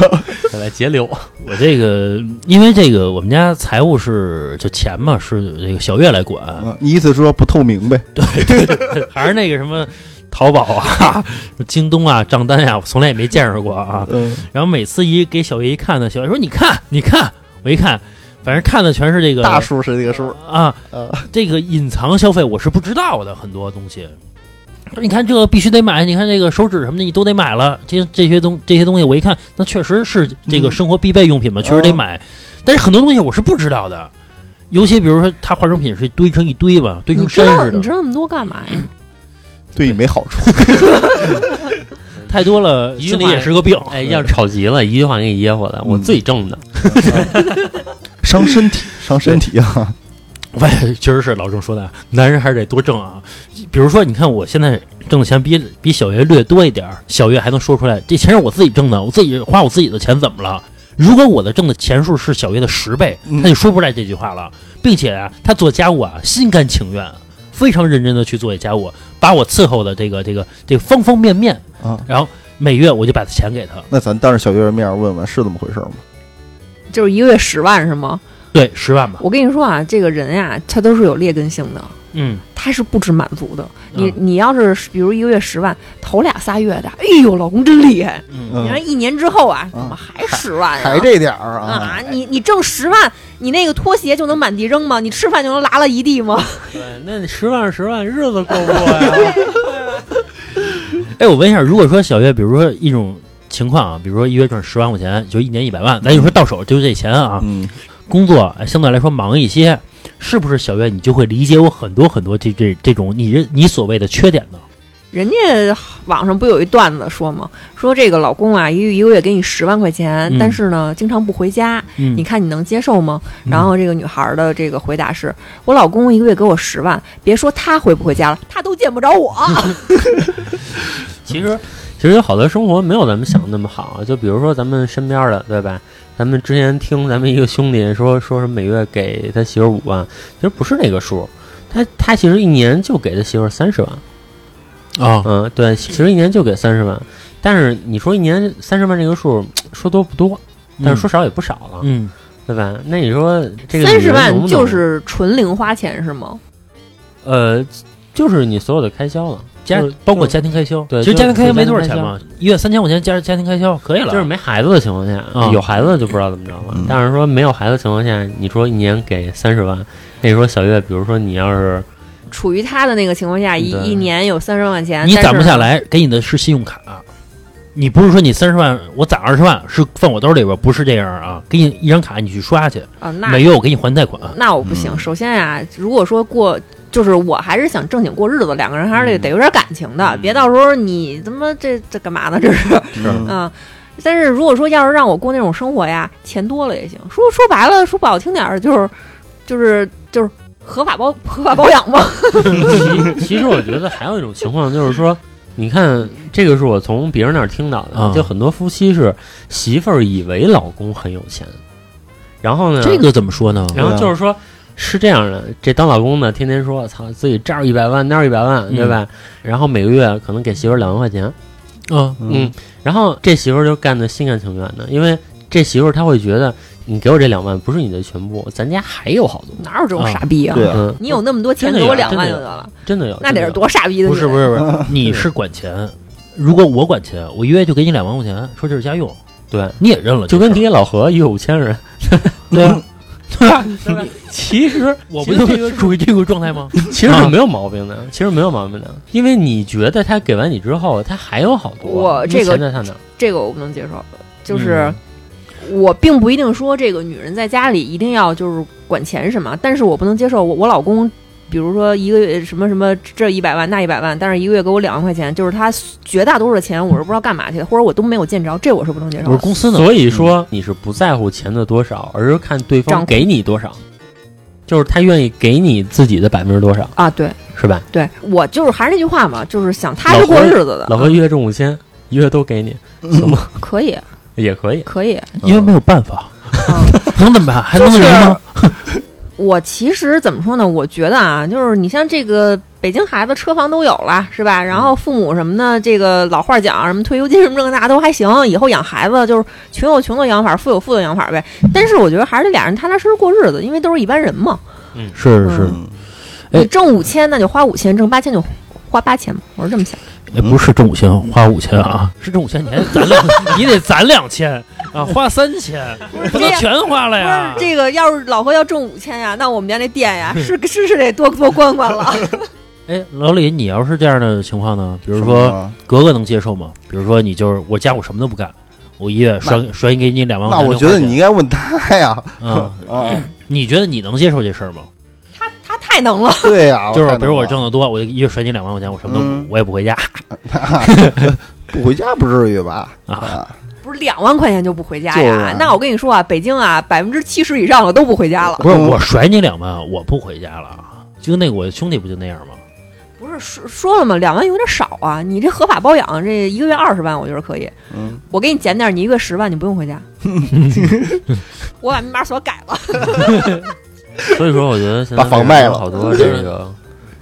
(laughs) 来节流。我这个，因为这个我们家财务是就钱嘛，是这个小月来管。你意思说不透明呗？对对对，还是那个什么淘宝啊、(laughs) 京东啊账单呀，我从来也没见识过啊。然后每次一给小月一看呢，小月说：“你看，你看。”我一看。反正看的全是这个大数是这个数啊，这个隐藏消费我是不知道的很多东西。你看这个必须得买，你看这个手纸什么的你都得买了。这这些东这些东西我一看，那确实是这个生活必备用品嘛，确实得买。但是很多东西我是不知道的，尤其比如说他化妆品是堆成一堆吧，堆成山似的。你知道那么多干嘛呀？(coughs) 对你没好处。(laughs) 太多了，心里也是个病。哎，要是吵急了，一句话给你噎回来，我自己挣的。(laughs) 伤身体，伤身体啊！(laughs) 喂，确实是老郑说的，男人还是得多挣啊。比如说，你看我现在挣的钱比比小月略多一点儿，小月还能说出来，这钱是我自己挣的，我自己花我自己的钱，怎么了？如果我的挣的钱数是小月的十倍，他就说不出来这句话了，并且啊，他做家务啊，心甘情愿，非常认真的去做家务，把我伺候的这个这个这个方方面面啊，然后每月我就把钱给他。那咱当着小月的面问问，是这么回事吗？就是一个月十万是吗？对，十万吧。我跟你说啊，这个人呀，他都是有劣根性的。嗯，他是不知满足的。你你要是比如一个月十万，头俩仨月的，哎呦，老公真厉害。嗯，你看一年之后啊，怎么还十万？还这点儿啊？啊，你你挣十万，你那个拖鞋就能满地扔吗？你吃饭就能拉了一地吗？对，那你十万十万，日子过不过呀？(laughs) (laughs) 哎，我问一下，如果说小月，比如说一种。情况啊，比如说一月赚十万块钱，就一年一百万，咱就说到手就这钱啊。嗯，工作相对来说忙一些，是不是小月你就会理解我很多很多这这这种你你所谓的缺点呢？人家网上不有一段子说吗？说这个老公啊，一一个月给你十万块钱，但是呢经常不回家，你看你能接受吗？然后这个女孩的这个回答是：我老公一个月给我十万，别说他回不回家了，他都见不着我。(laughs) (laughs) (laughs) 其实。其实有好多生活没有咱们想的那么好，就比如说咱们身边的，对吧？咱们之前听咱们一个兄弟说，说是每月给他媳妇五万，其实不是那个数，他他其实一年就给他媳妇三十万，啊，嗯，对，其实一年就给三十万，但是你说一年三十万这个数，说多不多，但是说少也不少了，嗯，对吧？那你说这个三十万就是纯零花钱是吗？呃，就是你所有的开销了。家包括家庭开销，对，其实家庭开销没多少钱嘛，一月三千块钱加家庭开销可以了。就是没孩子的情况下，有孩子就不知道怎么着了。但是说没有孩子的情况下，你说一年给三十万，那你说小月，比如说你要是处于他的那个情况下，一一年有三十万块钱，你攒不下来，给你的是信用卡。你不是说你三十万，我攒二十万是放我兜里边，不是这样啊？给你一张卡，你去刷去啊。那每月我给你还贷款，那我不行。首先呀，如果说过。就是我还是想正经过日子，两个人还是得得有点感情的，别到时候你他妈这这干嘛呢？这是啊。(laughs) 但是如果说要是让我过那种生活呀，钱多了也行。说说白了，说不好听点儿，就是就是就是合法包合法包养吗？(laughs) 其其实我觉得还有一种情况就是说，你看这个是我从别人那儿听到的，啊就很多夫妻是媳妇儿以为老公很有钱，然后呢，这个怎么说呢？然后就是说。是这样的，这当老公的天天说，操，自己这儿一百万，那儿一百万，对吧？然后每个月可能给媳妇儿两万块钱，嗯。嗯，然后这媳妇儿就干的心甘情愿的，因为这媳妇儿她会觉得，你给我这两万不是你的全部，咱家还有好多，哪有这种傻逼啊？对啊。嗯，你有那么多钱，给我两万就得了，真的有，那得是多傻逼的不是不是不是，(laughs) 你是管钱，如果我管钱，我一月就给你两万块钱，说这是家用，对，你也认了，就跟你给老何一月五千人，对啊，(laughs) 对吧？对吧？其实我不就其实这个属于这个状态吗？(laughs) 其实是没有毛病的，其实没有毛病的，因为你觉得他给完你之后，他还有好多，我这个在他那，这个我不能接受，就是。我并不一定说这个女人在家里一定要就是管钱什么，但是我不能接受我我老公，比如说一个月什么什么这一百万那一百万，但是一个月给我两万块钱，就是他绝大多数的钱我是不知道干嘛去的，或者我都没有见着，这我是不能接受的。我是公司呢，所以说你是不在乎钱的多少，而是看对方给你多少，就是他愿意给你自己的百分之多少，啊，对是吧？对，我就是还是那句话嘛，就是想踏实过日子的，老何一月挣五千，一月都给你，行吗？可以也可以，可以。因为没有办法，嗯，(laughs) 能怎么办？还能就是人吗？我其实怎么说呢？我觉得啊，就是你像这个北京孩子车房都有了，是吧？然后父母什么的，这个老话讲什么退休金什么这个那都还行，以后养孩子就是穷有穷的养法，富有富的养法呗。但是我觉得还是得俩人踏踏实实过日子，因为都是一般人嘛。是是，嗯哎你挣五千那就花五千，挣八千就花八千嘛，我是这么想。哎，不是挣五千花五千啊，(laughs) 是挣五千，你还攒两，(laughs) 你得攒两千啊，花三千，不能全花了不呀是。这个，要是老何要挣五千呀，那我们家那店呀，是是是得多多关关了。(laughs) 哎，老李，你要是这样的情况呢？比如说格格能接受吗？比如说你就是我家我什么都不干，我一月甩甩给你两万块钱，那我觉得你应该问他呀，啊，啊，你觉得你能接受这事儿吗？太能了，(laughs) 对呀，就是比如我挣得多，我就一月甩你两万块钱，我什么都不嗯我也不回家 (laughs) 不回家不至于吧？啊。啊，不是两万块钱就不回家就是呀？那我跟你说啊，北京啊，百分之七十以上的都不回家了。不是我甩你两万，我不回家了。就那个我兄弟不就那样吗？不是说说了吗？两万有点少啊！你这合法包养，这一个月二十万，我觉得可以。嗯，我给你减点，你一个月十万，你不用回家。(laughs) 我把密码锁改了。(laughs) 所以说我觉得现在把房卖了好多这个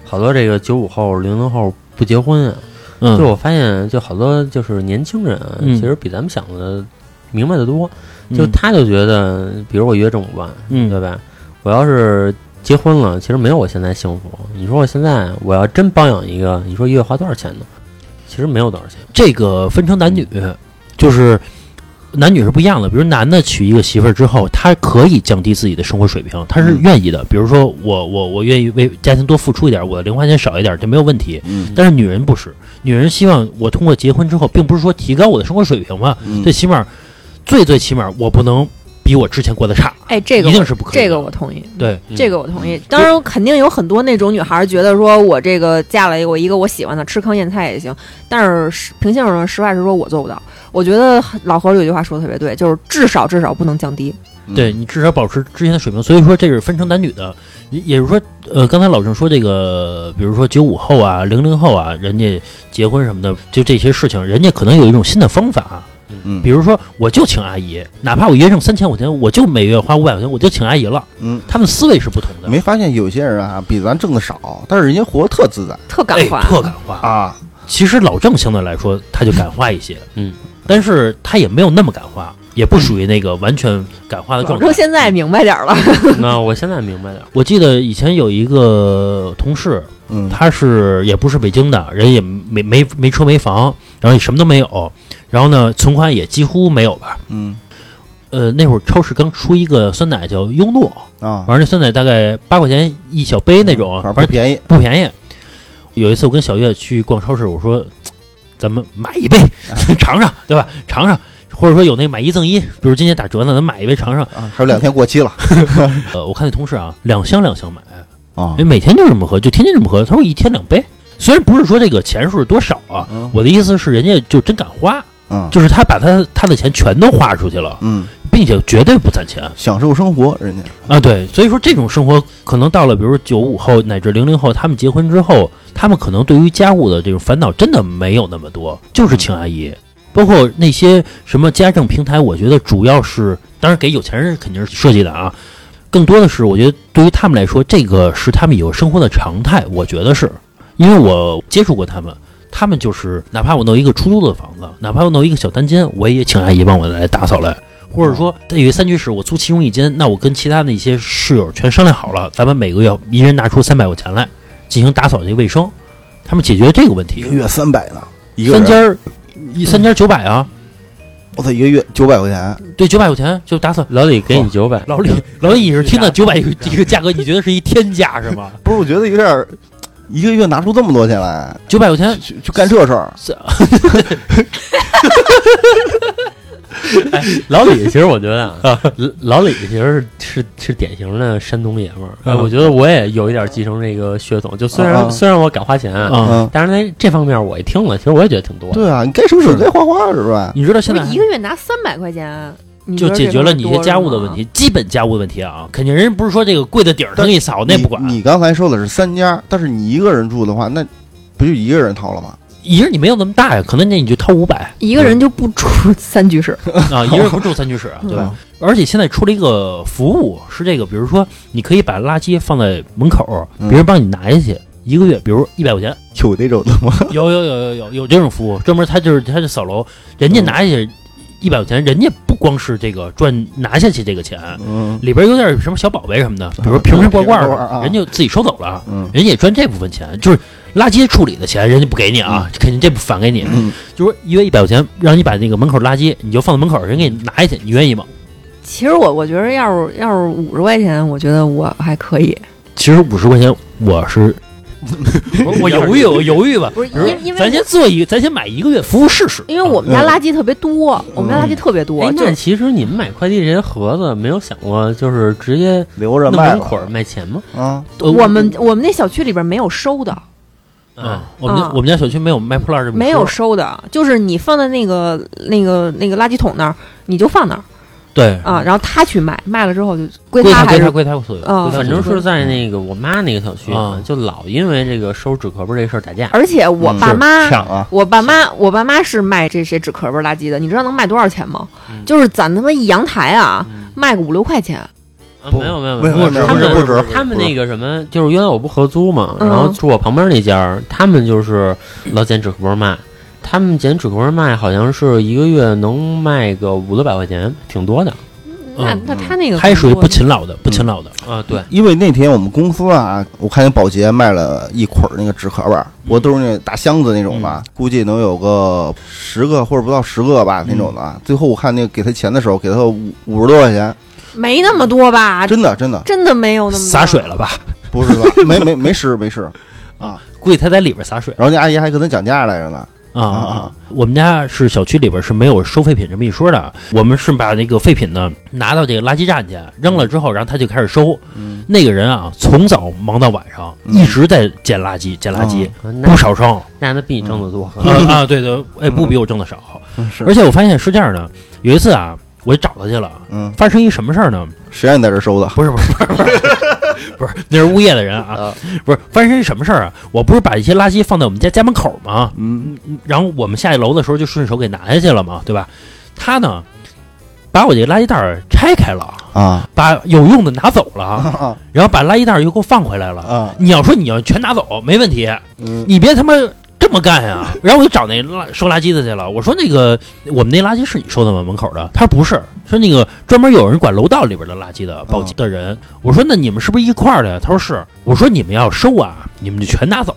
好多这个九五后、零零后不结婚啊，就嗯，我发现就好多就是年轻人其实比咱们想的明白的多。就嗯他就觉得，比如我一月挣五万，嗯对吧？我要是结婚了，其实没有我现在幸福。你说我现在我要真包养一个，你说一月花多少钱呢？其实没有多少钱。这个分成男女，就是男女是不一样的。比如男的娶一个媳妇儿之后，他可以降低自己的生活水平，他是嗯愿意的。比如说我我我愿意为家庭多付出一点，我的零花钱少一点，这没有问题。嗯但是女人不是，女人希望我通过结婚之后，并不是说提高我的生活水平嘛，嗯最起码最最起码我不能比我之前过得差，哎，这个一定是不可以。这个我同意。对，嗯这个我同意。当然，肯定有很多那种女孩觉得说，我这个嫁了我一个我喜欢的，吃糠咽菜也行。但是实平心而论，实话实说，我做不到。我觉得老何有句话说的特别对，就是至少至少不能降低。对你至少保持之前的水平，所以说这是分成男女的，也也就是说，呃，刚才老郑说这个，比如说九五后啊、零零后啊，人家结婚什么的，就这些事情，人家可能有一种新的方法，嗯。比如说我就请阿姨，哪怕我一月挣三千块钱，我就每月花五百块钱，我就请阿姨了，嗯，他们思维是不同的，没发现有些人啊比咱挣的少，但是人家活得特自在。哎特敢花，特敢花。啊，其实老郑相对来说他就敢花一些，嗯，但是他也没有那么敢花，也不属于那个完全敢花的老状态。我。现在明白点儿了，那 (laughs) 我现在明白点，我记得以前有一个同事，嗯，他是也不是北京的，人也没没没车没房，然后也什么都没有，然后呢，存款也几乎没有吧。嗯呃，那会儿超市刚出一个酸奶叫优诺，啊，反正那酸奶大概八块钱一小杯那种，反反正便宜，不便宜。有一次我跟小月去逛超市，我说咱们买一杯 (laughs) 尝尝，对吧？尝尝，或者说有那买一赠一，比如今天打折呢，咱买一杯尝尝。啊，还有两天过期了 (laughs) 呃，我看那同事啊，两箱两箱买，啊哎，每天就这么喝，就天天这么喝。他说一天两杯，虽然不是说这个钱数是多少啊，嗯我的意思是人家就真敢花，嗯就是他把他他的钱全都花出去了，嗯并且绝对不攒钱享受生活，人家啊。对，所以说这种生活可能到了，比如九五后乃至零零后，他们结婚之后，他们可能对于家务的这种烦恼真的没有那么多，就是请阿姨。包括那些什么家政平台，我觉得主要是，当然给有钱人肯定是设计的啊，更多的是我觉得对于他们来说，这个是他们以后生活的常态。我觉得是，因为我接触过他们，他们就是哪怕我弄一个出租的房子，哪怕我弄一个小单间，我也请阿姨帮我来打扫来。或者说，有一三居室，我租其中一间，那我跟其他的一些室友全商量好了，咱们每个月一人拿出三百块钱来进行打扫这个卫生，他们解决这个问题一个。月三百呢，一个人三间儿，一三间九百啊，我操，一个月九百块钱，对，九百块钱就打扫。老李给你九百，老李，老李，你是听到九百这个价格，你觉得是一天价是吗？(laughs) 不是？我觉得有点儿，一个月拿出这么多钱来，九百块钱，去去干这事儿，老李其实我觉得啊，老李其实是是是典型的山东爷们儿。我觉得我也有一点继承这个血统，就虽然虽然我敢花钱，啊嗯，但是在这方面我一听了，其实我也觉得挺多。的。对啊，你该省省，该花花是吧？你知道现在一个月拿三百块钱，你就解决了你一些家务的问题，基本家务问题啊，肯定人家不是说这个柜子底儿他给你扫，那不管。你。你刚才说的是三家，但是你一个人住的话，那不就一个人掏了吗？一人你没有那么大呀，可能那你就掏五百一个人就不住 (laughs) 三居室，啊，一人 (laughs) 不住三居室，对吧？而且现在出了一个服务，是这个，比如说你可以把垃圾放在门口，嗯别人帮你拿下去，一个月，比如一百块钱，有那种的吗？(laughs) 有有有有有有这种服务，专门他就是他就扫楼，人家拿下去一百块钱，人家不光是这个赚拿下去这个钱，嗯里边有点什么小宝贝什么的，比如说瓶瓶罐罐 (laughs) 人家自己收走了，嗯人家也赚这部分钱，就是垃圾处理的钱，人家不给你啊，肯定这不返给你，嗯，就是说一月一百块钱，让你把那个门口垃圾你就放在门口，人给你拿下去，你愿意吗？其实我我觉得要是要是五十块钱，我觉得我还可以。其实五十块钱我是。我 (laughs) 我犹豫，我犹豫吧。不是因因为咱先做一个，咱先买一个月服务试试。因为我们家垃圾特别多，我们家垃圾特别多，那其实你们买快递这些盒子，没有想过就是直接留着卖门口卖钱吗？我们我们那小区里边没有收的，嗯，我们我们家小区没有卖破烂这么没有收的，就是你放在那个那个那个垃圾桶那儿，你就放那儿对啊，然后他去卖，卖了之后就归归他还是归他所有，反正是在那个我妈那个小区啊就老因为这个收纸壳儿这事儿打架。而且我嗯爸妈，我爸妈，我爸妈是卖这些纸壳儿垃圾的，你知道能卖多少钱吗？嗯就是咱他妈一阳台啊，卖个五六块钱。没有没有没有没有他们不止他们那个什么，就是原来我不合租嘛，嗯然后住我旁边那家，他们就是老捡纸壳儿卖，他们捡纸壳儿卖，好像是一个月能卖个五六百块钱，挺多的那嗯那他那个他也属于不勤劳的，不勤劳的。啊。对，因为那天我们公司啊，我看见保洁卖了一捆儿那个纸壳儿，我都是那大箱子那种吧，估计能有个十个或者不到十个吧那种的。最后我看那个给他钱的时候，给他五五十多块钱，没那么多吧？真的真的真的没有那么多洒水了吧？不是吧？没没没湿没湿 (laughs) 啊。估计他在里边洒水然后那阿姨还跟他讲价来着呢。啊啊啊！我们家是小区里边是没有收废品这么一说的，我们是把那个废品呢拿到这个垃圾站去扔了之后，然后他就开始收。嗯，那个人啊，从早忙到晚上，嗯一直在捡垃圾，捡垃圾，不少挣。那他比你挣得多。啊啊，对对，哎，不比我挣的少。是而且我发现是这样的，有一次啊，我就找他去了，嗯，发生一什么事儿呢？谁让你在这收的？不是不是不是不是不是，那是物业的人啊啊，不是发生一什么事儿啊？我不是把一些垃圾放在我们家家门口吗？嗯然后我们下一楼的时候就顺手给拿下去了嘛，对吧？他呢，把我这个垃圾袋拆开了，啊把有用的拿走了，(laughs) 啊然后把垃圾袋又给我放回来了。啊你要说你要全拿走没问题，嗯你别他妈这么干呀！(laughs) 然后我就找那垃收垃圾的去了。我说那个我们那垃圾是你收的吗？门口的？他说不是，说那个专门有人管楼道里边的垃圾的保洁的人。我说那你们是不是一块儿的呀？他说是。我说你们要收啊，你们就全拿走，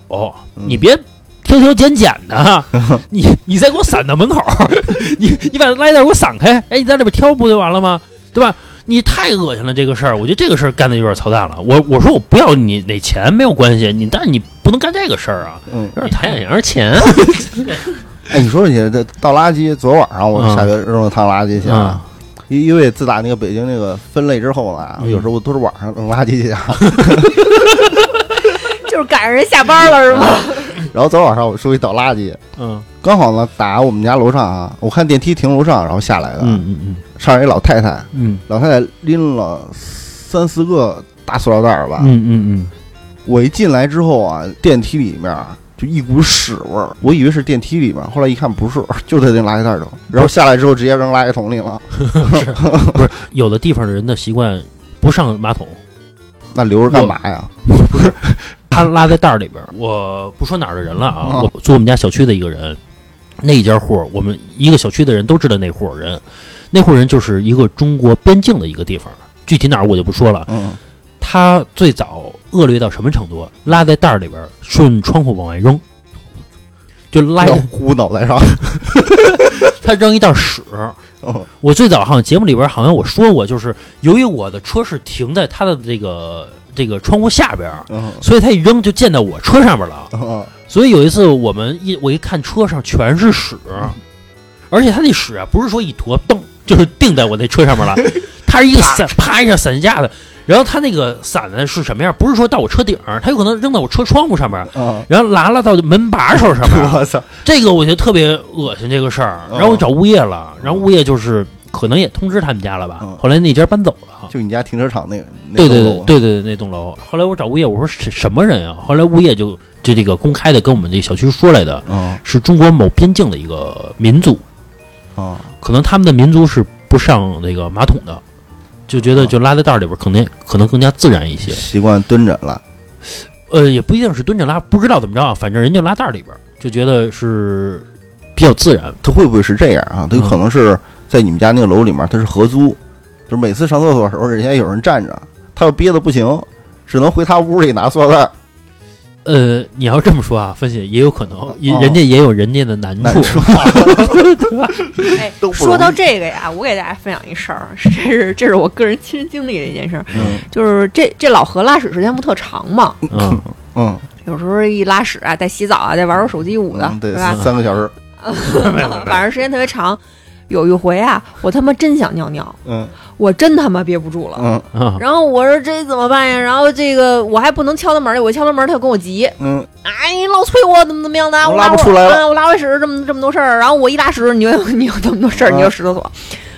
嗯你别。挑挑拣拣的，(laughs) 你你再给我散到门口，(laughs) 你你把垃圾袋给我散开，哎，你在里边挑不就完了吗？对吧？你太恶心了这个事儿，我觉得这个事儿干的有点操蛋了。我我说我不要你那钱没有关系，你但是你不能干这个事儿啊，嗯，有点你太太想要钱，(laughs) 哎，你说你这倒垃圾，昨晚上我嗯下学扔了趟垃圾去啊啊。因因为自打那个北京那个分类之后呢，嗯有时候都是晚上扔垃圾去啊。(laughs) 就是赶上人下班了是吗？然后昨晚上我出去倒垃圾，嗯。刚好呢打我们家楼上啊，我看电梯停楼上，然后下来的，嗯嗯嗯。上来一老太太，嗯。老太太拎了三四个大塑料袋儿吧，嗯嗯嗯。我一进来之后啊，电梯里面啊就一股屎味儿，我以为是电梯里面，后来一看不是，就在那垃圾袋儿里头。然后下来之后直接扔垃圾桶里了，不是，有的地方的人的习惯不上马桶，(laughs) 那留着干嘛呀？他拉在袋儿里边儿。我不说哪儿的人了啊，嗯我租我们家小区的一个人，那一家户我们一个小区的人都知道那户人，那户人就是一个中国边境的一个地方，具体哪儿我就不说了。嗯，他最早恶劣到什么程度？拉在袋儿里边儿，顺窗户往外扔，就拉要糊脑袋上。(laughs) 他扔一袋屎。哦我最早好像节目里边好像我说过，就是由于我的车是停在他的这个这个窗户下边所以他一扔就溅到我车上面了。嗯所以有一次我们一我一看车上全是屎，而且他那屎啊不是说一坨噔就是定在我那车上面了，(laughs) 它是一个伞啪一下伞架的，然后他那个伞呢是什么样？不是说到我车顶儿，他有可能扔到我车窗户上面，嗯，然后拉拉到门把手上面。我操！这个我觉得特别恶心这个事儿，嗯然后我找物业了，然后物业就是可能也通知他们家了吧嗯，后来那家搬走了。就你家停车场那个，那对对栋楼对对对对，那栋楼。后来我找物业，我说是什么人啊？后来物业就就这个公开的跟我们这小区说来的，嗯是中国某边境的一个民族，啊可能他们的民族是不上那个马桶的，就觉得就拉在袋儿里边儿，可能可能更加自然一些。习惯蹲着了。呃，也不一定是蹲着拉，不知道怎么着啊，反正人家拉袋儿里边儿，就觉得是比较自然。他会不会是这样啊？他有可能是在你们家那个楼里面，他是合租，就是每次上厕所的时候，人家有人站着，他要憋得不行，只能回他屋里拿塑料袋。呃，你要这么说啊，分析也有可能，人哦人家也有人家的难处。(laughs) 说到这个呀，我给大家分享一事儿，(laughs) 这是这是我个人亲身经历的一件事儿，嗯就是这这老何拉屎时间不特长嘛，嗯，嗯，有时候一拉屎啊，再洗澡啊，再玩会儿手机捂的，嗯对吧？三个小时。(laughs) 反正时间特别长。有一回啊，我他妈真想尿尿，嗯。我真他妈憋不住了。然后我说这怎么办呀？然后这个我还不能敲他门儿，我敲他门儿他就跟我急，嗯，哎，你老催我怎么怎么样的，我拉不出来我拉完屎这么这么多事儿，然后我一拉屎，你又 (laughs) 你有这么多事儿，嗯。你又上厕所，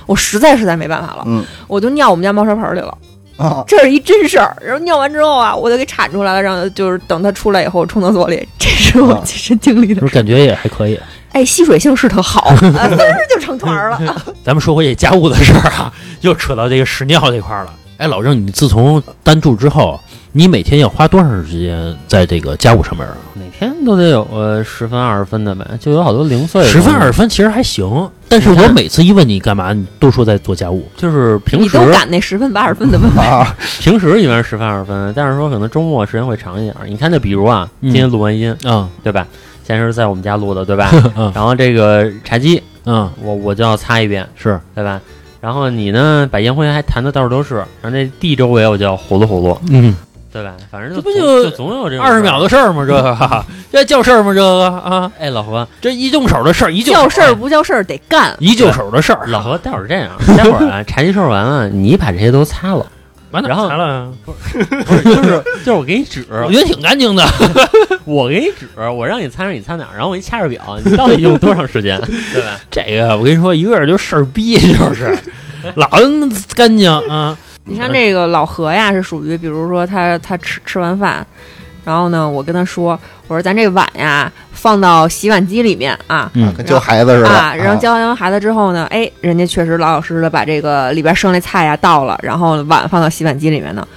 我实在实在没办法了，嗯。我就尿我们家猫砂盆儿里了。啊，这是一真事儿。然后尿完之后啊，我就给铲出来了，让就是等它出来以后冲厕所里。这是我啊。亲身经历的感觉也还可以？哎，吸水性是特好，(laughs) 啊，滋儿就成团了。(laughs) 咱们说回这家务的事儿啊，又扯到这个屎尿这块儿了。哎，老郑，你自从单住之后，你每天要花多长时间在这个家务上面啊？每天都得有个十分二十分的呗，就有好多零碎的。十分二十分其实还行，但是我每次一问你干嘛，你都说在做家务。就是 (laughs) 平时你都赶那十分八十分的问问。啊，平时一般是十分二十分，但是说可能周末时间会长一点儿。你看，就比如啊，嗯今天录完音，啊对吧？现在是在我们家录的，对吧？(laughs) 嗯然后这个茶几，嗯，我我就要擦一遍，是对吧？然后你呢，把烟灰还弹的到处都是，然后这地周围我就要呼噜呼噜，嗯，对吧？反正这不就就总有这种二十秒的事儿吗？这 (laughs) 个这叫事儿吗？这个啊，哎，老何，这一动手的事儿，一就叫事儿不叫事儿得干。一就手的事儿。老何，待会儿这样，待会儿啊，茶几收拾完了，你把这些都擦了，完了然后来了呀？不是，就是 (laughs) 就是我给你指，我觉得挺干净的。(laughs) 我给你指，我让你擦哪儿你擦哪儿，然后我一掐着表，你到底用多长时间，(laughs) 对吧？这个我跟你说，一个人就事儿逼，就是老干净啊。你像这个老何呀，是属于比如说他他吃吃完饭，然后呢，我跟他说，我说咱这碗呀放到洗碗机里面啊。嗯跟教孩子似的。啊，然后教完孩子之后呢，哎，人家确实老老实实的把这个里边剩那菜呀倒了，然后碗放到洗碗机里面呢，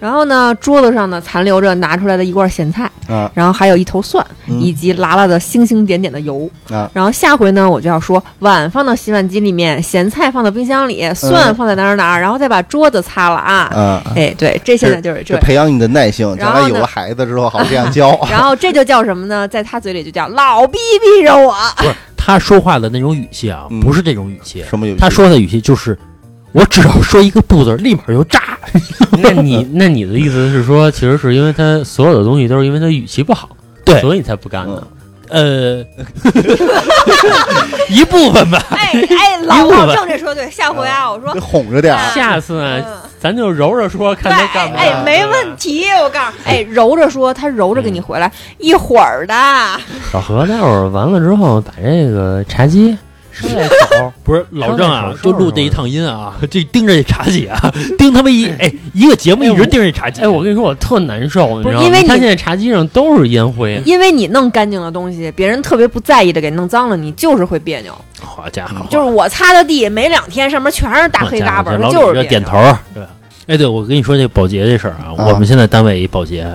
然后呢，桌子上呢残留着拿出来的一罐咸菜，啊然后还有一头蒜，嗯以及拉拉的星星点点的油。啊然后下回呢，我就要说碗放到洗碗机里面，咸菜放到冰箱里，蒜放在哪儿哪儿，然后再把桌子擦了啊。啊，哎，对，这现在就是这这。培养你的耐性，将来有了孩子之后好这样教。(laughs) 然后这就叫什么呢？在他嘴里就叫老逼逼着我。不是他说话的那种语气啊，嗯不是这种语气。什么语气？他说的语气就是，我只要说一个不字儿，立马就炸。(laughs) 那你那你的意思是说，其实是因为他所有的东西都是因为他语气不好，对所以才不干的。呃，(laughs) 一部分吧。哎哎，老一部分老郑这说对，下回啊，我说得哄着点儿。下次啊，嗯咱就揉着说，看他干嘛。哎，没问题，我告诉你，哎，揉着说，他揉着给你回来一会儿的，小何，待会儿完了之后，把这个茶几 (laughs) (laughs) 不是老郑啊就录这一趟音啊，(laughs) 这盯着这茶几啊，盯他们一哎一个节目一直盯着这茶几。哎，我跟你说，我特难受，你知道吗？因为现在茶几上都是烟灰，因为你弄干净的东西，别人特别不在意的给弄脏了，你就是会别扭。好家伙，就是我擦的地，没两天上面全是大黑嘎巴，就是点头。对？哎，对，我跟你说这保洁这事儿啊，啊我们现在单位一保洁，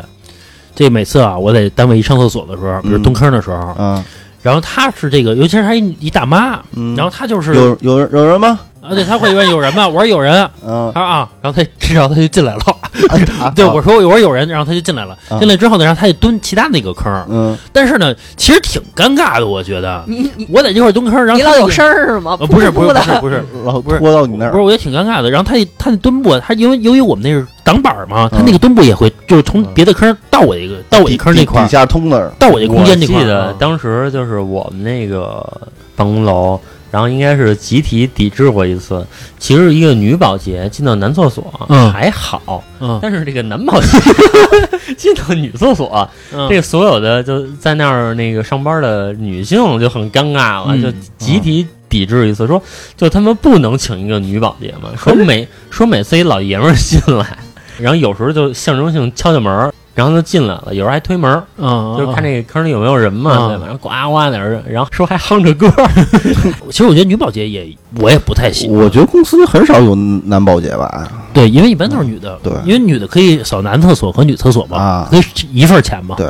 这每次啊，我在单位一上厕所的时候，比如嗯蹲坑的时候，嗯然后她是这个，尤其是她一一大妈，嗯，然后她就是有有人有人吗？啊，对，她会问有人吗？我说有人，(laughs) 嗯，她说啊，然后她这时候她就进来了，啊 (laughs) 对，我说我说有人，然后他就进来了，啊进来之后呢，然后他就蹲其他那个坑，嗯但是呢，其实挺尴尬的，我觉得，你你我在这块蹲坑，然后你老有声儿是吗？呃，不是不是不是不是，(laughs) 老不是拖到你那儿不是，我觉得挺尴尬的。然后他他那墩布，他因为由于我们那是挡板儿嘛，他嗯那个蹲布也会就是从别的坑到我一个到我这坑那块儿底底，下通那儿，到我这空间这块我记。得当时就是我们那个办公楼，然后应该是集体抵制过一次。其实一个女保洁进到男厕所嗯。还好，嗯。但是这个男保洁 (laughs) 进到女厕所，嗯。这个所有的就在那儿那个上班的女性就很尴尬了，嗯。就集体抵制一次，说就他们不能请一个女保洁嘛，说 (laughs) 每说每次一老爷们儿进来，然后有时候就象征性敲敲门儿，然后就进来了，有时候还推门儿，嗯，就是看这。个坑里有没有人嘛，啊对吧？然后呱呱在那，然后说还哼着歌，(laughs) 其实我觉得女保洁也我也不太喜欢，我觉得公司很少有男保洁吧？对，因为一般都是女的，对因为女的可以扫男厕所和女厕所嘛，啊可以一份钱嘛。对，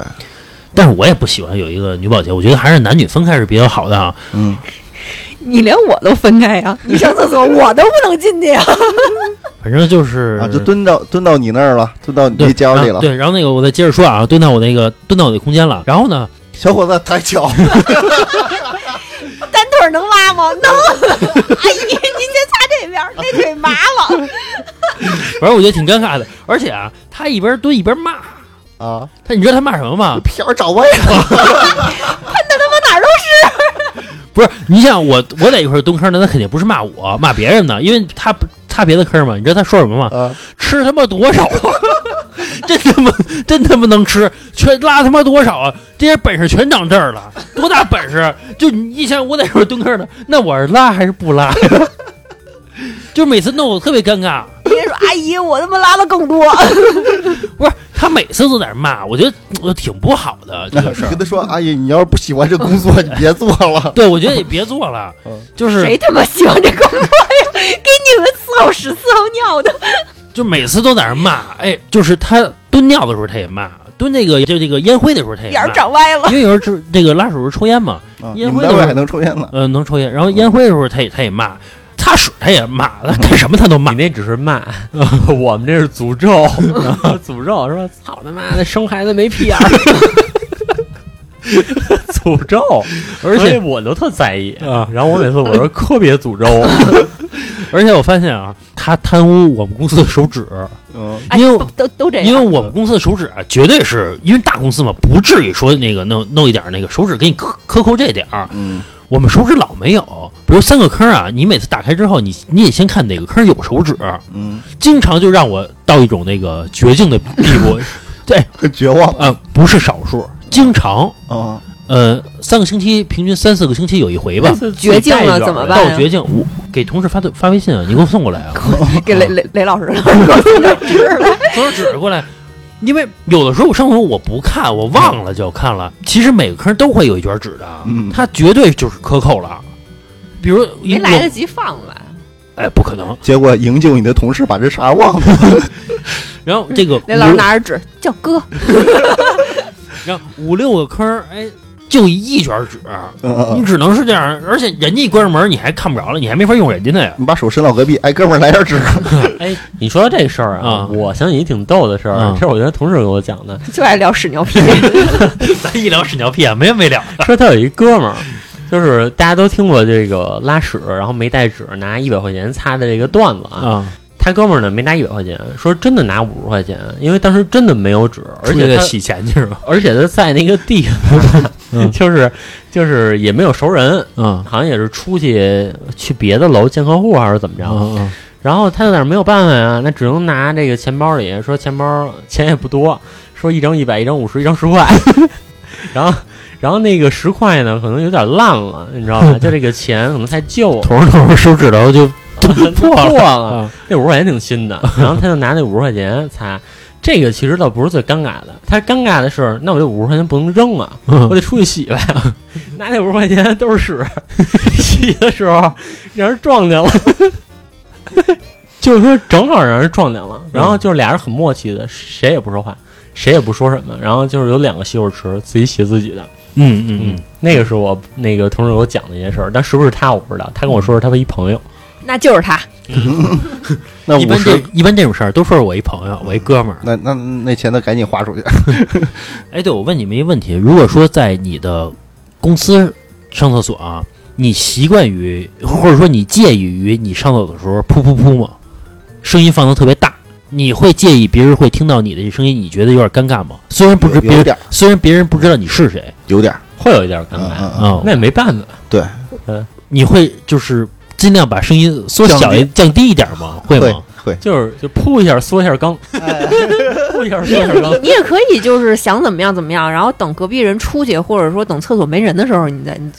但是我也不喜欢有一个女保洁，我觉得还是男女分开是比较好的啊。嗯，你连我都分开呀？你上厕所我都不能进去呀？(laughs) 反正就是啊，就蹲到蹲到你那儿了，蹲到你对这角里了。啊对，然后那个我再接着说啊，蹲到我那个蹲到我那空间了，然后呢，小伙子抬脚，(laughs) 单腿能拉吗？能。(laughs) 阿姨，您先擦这边儿，那腿麻了。反正我觉得挺尴尬的，而且啊，他一边蹲一边骂，啊，他你知道他骂什么吗？片儿找位了。不是，你想我我在一块蹲坑呢，那肯定不是骂我，骂别人呢，因为他不擦别的坑嘛。你知道他说什么吗？啊，吃他妈多少啊？(laughs) 真他妈真他妈能吃，全拉他妈多少啊？这些本事全长这儿了，多大本事？就你一想我在一块蹲坑呢，那我是拉还是不拉呀？(laughs) 就每次弄我特别尴尬。别人说阿姨，我他妈拉的更多。(laughs) 不是他每次都在那骂，我觉得我挺不好的 (laughs) 这个事儿跟。他说：“阿姨，你要是不喜欢这工作，你别做了。(laughs) 对，我觉得你别做了 (laughs) 嗯，就是谁他妈喜欢这工作呀？给你们伺候屎伺候尿的。就每次都在那儿骂，哎，就是他蹲尿的时候他也骂，蹲那个就这个烟灰的时候他也眼儿骂，长歪了。因为有时候这这个拉手时抽烟嘛，啊”烟灰的时候还能抽烟呢？呃，能抽烟，然后烟灰的时候他也他也骂，擦屎他也骂，他干什么他都骂你。那只是骂，(laughs) 我们这是诅咒 (laughs) (laughs) 诅咒说操他妈的生孩子没屁眼儿，诅咒，而且我都特在意啊然后我每次我说特别诅咒，而且我发现啊，他贪污我们公司的手指，嗯，哎因为都都都这样。因为我们公司的手指啊，绝对是因为大公司嘛，不至于说那个弄弄一点那个手指给你克克扣这点儿。嗯，我们手指老没有，比如三个坑啊，你每次打开之后，你你得先看哪个坑有手指，嗯，经常就让我到一种那个绝境的地步。(laughs) 对，很绝望呃，不是少数，经常，啊。呃，三个星期平均三四个星期有一回吧。绝境了怎么办呀到绝境，我给同事发对发微信啊，你给我送过来啊，(laughs) 给雷雷雷老师，老师给我送点纸来。送手指过来。因为有的时候我上厕所我不看，我忘了就看了。其实每个坑都会有一卷纸的，嗯它绝对就是克扣了。比如没来得及放吧。哎，不可能。结果营救你的同事把这茬忘了。(laughs) 然后这个那老师拿着纸叫哥，(laughs) 然后五六个坑，哎，就一卷纸，嗯你只能是这样。而且人家一关上门，你还看不着了，你还没法用人家的呀。你把手伸到隔壁，哎，哥们儿来点纸。(laughs) 哎，你说到这事儿啊啊，我想起一挺逗的事儿，嗯这是我觉得同事给我讲的，就爱聊屎尿屁。咱 (laughs) 一聊屎尿屁啊，没完没了。说他有一哥们儿，就是大家都听过这个拉屎，然后没带纸拿一百块钱擦的这个段子啊。啊，他哥们儿呢没拿一百块钱，说真的拿五十块钱，因为当时真的没有纸，而且他洗钱去了？而且他在那个地方嗯。(laughs) 就是就是也没有熟人，嗯。好像也是出去去别的楼见客户还是怎么着，嗯嗯。然后他有点没有办法呀，那只能拿这个钱包里说钱包钱也不多，说一张一百，一张五十，一张十块，(laughs) 然后然后那个十块呢可能有点烂了，你知道吧？(laughs) 就这个钱可能太旧了，捅着捅着手指头就破了。破了。啊那五十块钱挺新的，然后他就拿那五十块钱擦。这个其实倒不是最尴尬的，他尴尬的是，那我这五十块钱不能扔啊，嗯我得出去洗呗。(laughs) 拿那五十块钱都是屎，(laughs) 洗的时候让人撞见了，(laughs) 就是说正好让人撞见了，然后就是俩人很默契的，谁也不说话，谁也不说什么，然后就是有两个洗手池，自己洗自己的。嗯嗯嗯，那个是我那个同事给我讲的一件事儿，但是不是他我不知道，他跟我说是他的一朋友。那就是他。(laughs) 那一般，这一般这种事儿都说是我一朋友，我一哥们儿。那那那钱得赶紧花出去。(laughs) 哎，对，我问你们一个问题：如果说在你的公司上厕所啊，你习惯于或者说你介意于你上厕所的时候噗噗噗吗？声音放的特别大，你会介意别人会听到你的这声音？你觉得有点尴尬吗？虽然不知别人，点，虽然别人不知道你是谁有点儿。会有一点尴嗯尬，嗯嗯，啊，那也没办法。对，你会就是尽量把声音缩小一降低一点吗？会会吗？会。就是就扑一下缩 (laughs) 一下缸，扑一下缩一下缸。你也可以就是想怎么样怎么样，然后等隔壁人出去，或者说等厕所没人的时候，你再你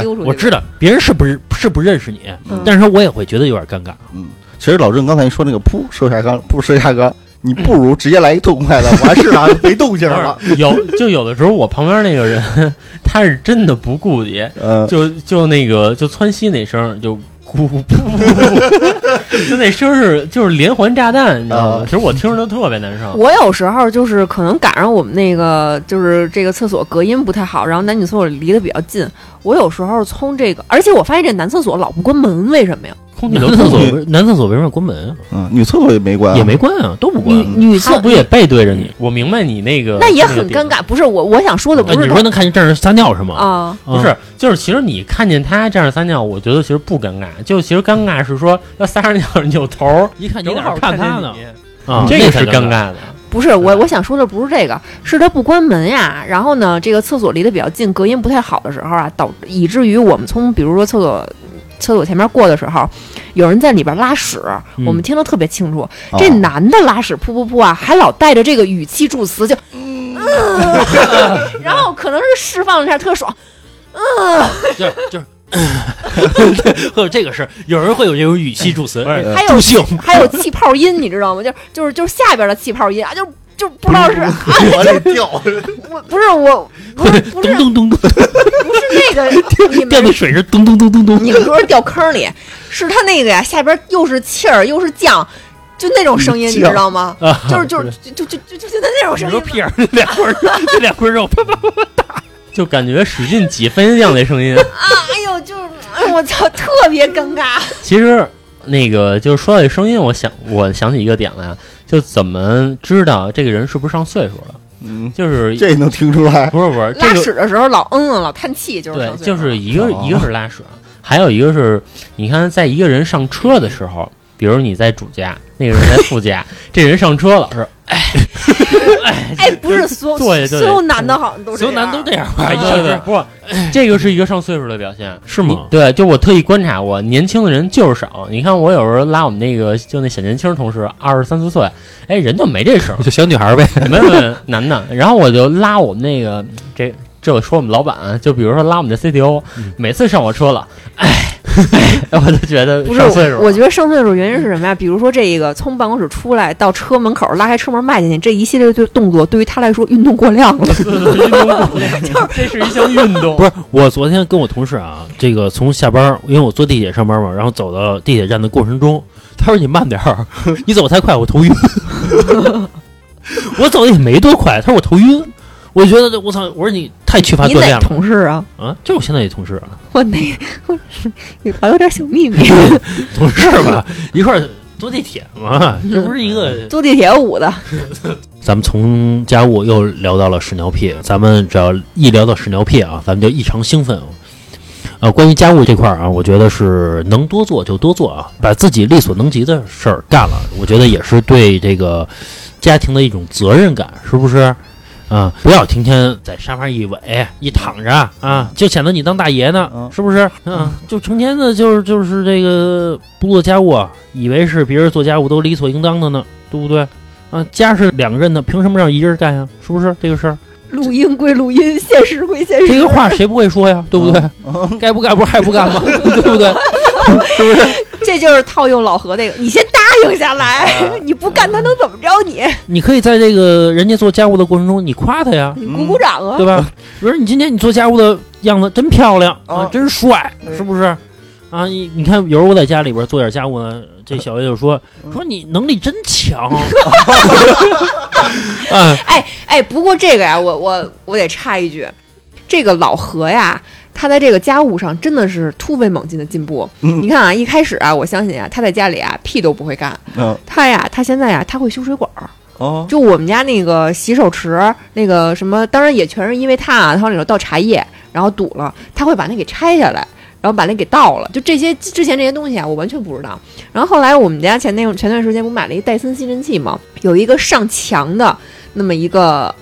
丢出去。我知道别人是不是是不认识你，嗯但是我也会觉得有点尴尬。嗯，其实老郑刚才说那个噗收下缸，不收下缸，你不如直接来一痛快的，完事啊，没动静了。有就有的时候我旁边那个人，(laughs) 他是真的不顾及，嗯，就就那个就窜稀那声就咕咕噗噗，就那声儿是就是连环炸弹，你知道吗啊？其实我听着都特别难受。我有时候就是可能赶上我们那个就是这个厕所隔音不太好，然后男女厕所离得比较近。我有时候从这个，而且我发现这男厕所老不关门，为什么呀？空气男厕所男厕所为什么要关门啊？嗯，女厕所也没关啊，也没关啊，都不关女。女厕不也背对着你？我明白你那个那也很尴尬。不是我我想说的呃你不是说能看见站着撒尿是吗？啊，不是，就是其实你看见他这样撒尿，我觉得其实不尴尬，就其实尴尬是说要撒着尿 (laughs) 扭头，一看你正好哪看他呢见你，啊，这个是尴尬的。不是我我想说的不是这个，是他不关门呀。然后呢，这个厕所离得比较近，隔音不太好的时候啊，导以至于我们从比如说厕所厕所前面过的时候，有人在里边拉屎，嗯我们听得特别清楚。哦这男的拉屎噗噗噗啊，还老带着这个语气助词，就，嗯 (laughs) 然后可能是释放了一下特爽，嗯就是就 (laughs) 是。或者这个是，有人会有这种语气助词，还有助兴，还有气泡音，你知道吗？就就是就是下边的气泡音啊，就就不知道是，啊、往里掉。我不是我不是 (laughs) 不是咚咚咚咚，不是那个 (laughs) 掉的水是咚咚咚咚咚。你们说是掉坑里，是他那个呀，下边又是气儿又是酱，就那种声音，你知道吗？啊就是就是就就就就就那种声音你说。屁眼儿那两块儿那两块肉，啪啪啪啪就感觉使劲挤番茄酱那声音。啊！哎呦，就是哎我操，特别尴尬。其实那个就是说到这声音，我想我想起一个点来，就怎么知道这个人是不是上岁数了？嗯，就是这能听出来。不是不是这拉个屎的时候老嗯嗯老叹气，就是对上，岁数就是一个哦一个是拉屎，还有一个是你看，在一个人上车的时候，比如你在主驾，那个人在副驾，这人上车了是 (laughs) 哎，哎不是所有男的好像都所有男都这样。不，这个是一个上岁数的表现。是吗？对，就我特意观察过，年轻的人就是少。你看，我有时候拉我们那个就那小年轻同事，二十三四岁，哎，人就没这声儿，就小女孩呗。没有没有男的。然后我就拉我们那个这这我说我们老板啊，就比如说拉我们的 CTO，、每次上我车了，哎，哎 (laughs) 我就觉得不是上岁数，我觉得上岁数原因是什么呀？比如说这个从办公室出来到车门口拉开车门迈进去，这一系列的动作对于他来说运动过量了。(laughs) 运动过量，这是一项运动，不是，我昨天跟我同事啊，这个从下班，因为我坐地铁上班嘛，然后走到地铁站的过程中，他说你慢点儿，(laughs) 你走太快我头晕。我走的也没多快，他说我头晕。我觉得这我操，我说你太缺乏锻炼了同事啊？啊！就是我现在这同事啊，我哪我好有点小秘密。(laughs) 同事吧，一块儿坐地铁嘛，这不是一个。坐地铁舞的，(laughs) 咱们从家务又聊到了屎尿屁，咱们只要一聊到屎尿屁啊，咱们就异常兴奋。呃，关于家务这块儿啊，我觉得是能多做就多做啊，把自己力所能及的事儿干了，我觉得也是对这个家庭的一种责任感，是不是？啊，不要天天在沙发一围一躺着啊，就显得你当大爷呢，嗯是不是？嗯，就成天的就是就是这个不做家务啊，以为是别人做家务都理所应当的呢，对不对？啊，家是两个人的，凭什么让一人干呀？是不是这个事儿？录音归录音，现实归现实。这个话谁不会说呀？对不对？嗯该不干不是还不干吗？(laughs) 对不对？是不是？这就是套用老何那个，你先答应下来，(laughs) 你不干他能怎么着你？你可以在这个人家做家务的过程中，你夸他呀，你鼓鼓掌啊对！吧？比如你今天你做家务的样子真漂亮啊啊，真帅，是不是？啊，你你看，有时候我在家里边做点家务呢，这小月就说说你能力真强，啊，(laughs) 哎哎，不过这个呀，我我我得插一句，这个老何呀，他在这个家务上真的是突飞猛进的进步。嗯你看啊，一开始啊，我相信啊，他在家里啊屁都不会干，嗯他呀，他现在呀，他会修水管儿。哦就我们家那个洗手池，那个什么，当然也全是因为他啊，他往里头倒茶叶，然后堵了，他会把那给拆下来，然后把那给倒了。就这些之前这些东西啊，我完全不知道。然后后来我们家前那前段时间不买了一戴森吸尘器嘛？有一个上墙的那么一个。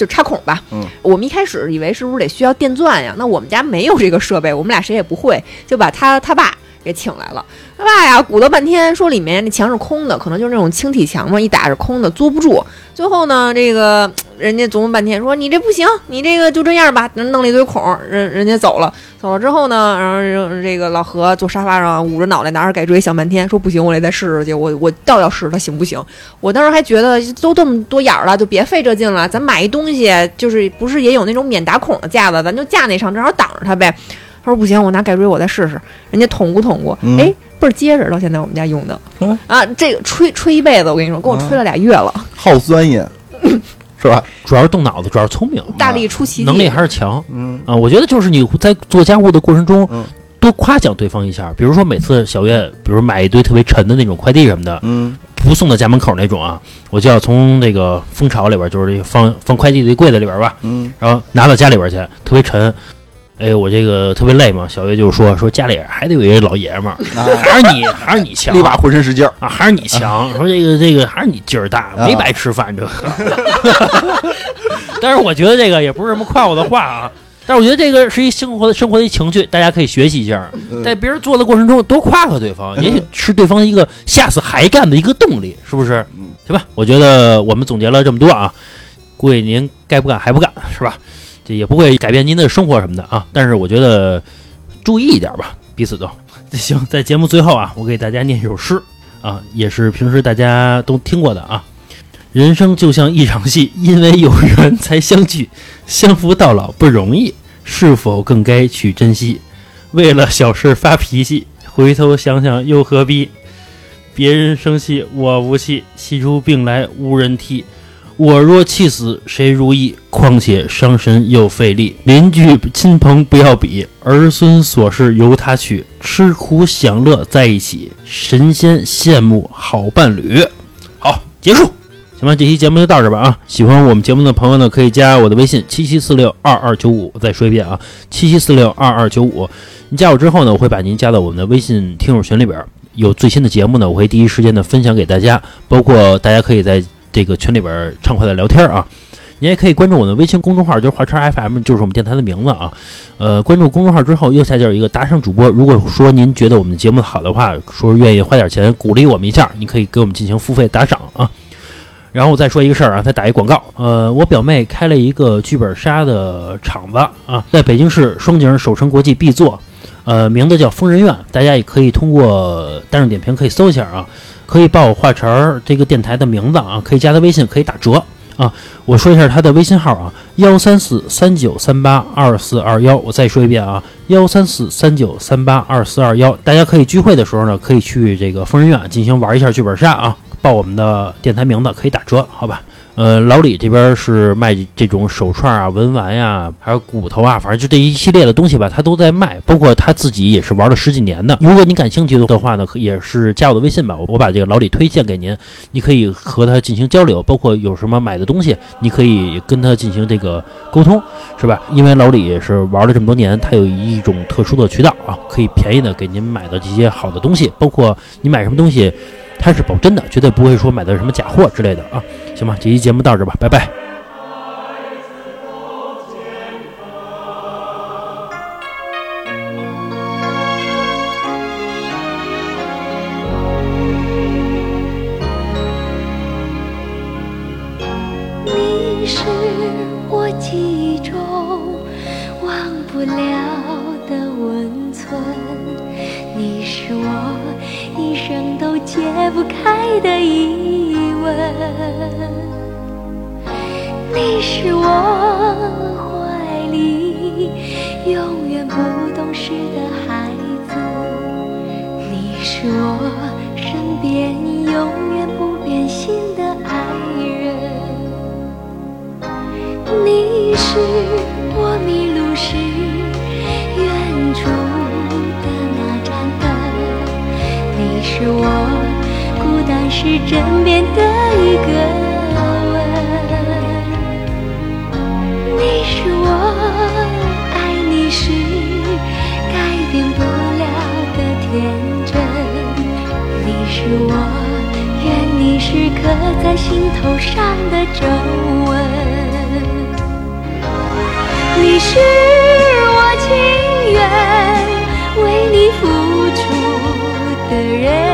就插孔吧，嗯，我们一开始以为是不是得需要电钻呀？那我们家没有这个设备，我们俩谁也不会，就把他他爸给请来了。他爸呀，鼓捣半天，说里面那墙是空的，可能就是那种轻体墙嘛，一打是空的，坐不住。最后呢，这个人家琢磨半天，说你这不行，你这个就这样吧，弄了一堆孔，人人家走了。走了之后呢，然后这个老何坐沙发上捂着脑袋拿着改锥想半天，说不行，我得再试试去，我我倒要试试它行不行。我当时还觉得都这么多眼儿了，就别费这劲了，咱买一东西，就是不是也有那种免打孔的架子，咱就架那上，正好挡着它呗。他说不行，我拿改锥我再试试，人家捅咕捅咕，嗯。哎，倍儿结实，到现在我们家用的嗯。啊，这个吹吹一辈子，我跟你说，给我吹了俩月了，好钻研，是吧？主要是动脑子，主要是聪明，大力出奇迹，能力还是强嗯。啊。我觉得就是你在做家务的过程中嗯，多夸奖对方一下，比如说每次小月，比如买一堆特别沉的那种快递什么的，嗯不送到家门口那种啊，我就要从那个蜂巢里边，就是这个放放快递的柜子里边吧，嗯。然后拿到家里边去，特别沉。哎，我这个特别累嘛，小月就说说家里还得有一个老爷们儿，啊，还是你还是你强，立马浑身使劲儿，啊，还是你强。说这个这个还是你劲儿大，啊没白吃饭这个。(laughs) 但是我觉得这个也不是什么夸我的话啊，但是我觉得这个是一生活的生活的一情趣，大家可以学习一下，嗯在别人做的过程中多夸夸对方，也许是对方一个下次还干的一个动力，是不是？嗯行吧，我觉得我们总结了这么多啊，估计您该不干还不干是吧？也不会改变您的生活什么的啊，但是我觉得注意一点吧，彼此都行。在节目最后啊，我给大家念一首诗啊，也是平时大家都听过的啊。人生就像一场戏，因为有缘才相聚，相扶到老不容易，是否更该去珍惜？为了小事发脾气，回头想想又何必？别人生气我无气，气出病来无人替。我若气死谁如意？况且伤神又费力。邻居亲朋不要比，儿孙琐事由他去。吃苦享乐在一起，神仙羡慕好伴侣。好，结束。行吧，这期节目就到这儿吧啊！喜欢我们节目的朋友呢，可以加我的微信七七四六二二九五。再说一遍啊，七七四六二二九五。您加我之后呢，我会把您加到我们的微信听友群里边。有最新的节目呢，我会第一时间的分享给大家，包括大家可以在这个群里边畅快的聊天啊。您也可以关注我的微信公众号，就是华叉 FM，就是我们电台的名字啊。呃，关注公众号之后，右下角有一个打赏主播。如果说您觉得我们的节目好的话，说愿意花点钱鼓励我们一下，你可以给我们进行付费打赏啊。然后我再说一个事儿啊，再打一广告。呃，我表妹开了一个剧本杀的场子啊，在北京市双井首城国际 B 座，呃，名字叫疯人院。大家也可以通过大众点评可以搜一下啊，可以报我话茬儿这个电台的名字啊，可以加他微信，可以打折啊。我说一下他的微信号啊，幺三四三九三八二四二幺。我再说一遍啊，幺三四三九三八二四二幺。大家可以聚会的时候呢，可以去这个疯人院进行玩一下剧本杀啊。报我们的电台名字可以打折，好吧？呃，老李这边是卖这种手串啊、文玩呀、还有骨头啊，反正就这一系列的东西吧，他都在卖。包括他自己也是玩了十几年的。如果你感兴趣的话呢，也是加我的微信吧，我我把这个老李推荐给您，你可以和他进行交流，包括有什么买的东西，你可以跟他进行这个沟通，是吧？因为老李也是玩了这么多年，他有一种特殊的渠道啊，可以便宜的给您买到这些好的东西，包括你买什么东西。它是保真的，绝对不会说买到什么假货之类的啊，行吧，这期节目到这吧，拜拜。「不开的疑问，你是我怀里。是枕边的一个吻，你是我爱你时改变不了的天真，你是我愿你时刻在心头上的皱纹，你是我情愿为你付出的人。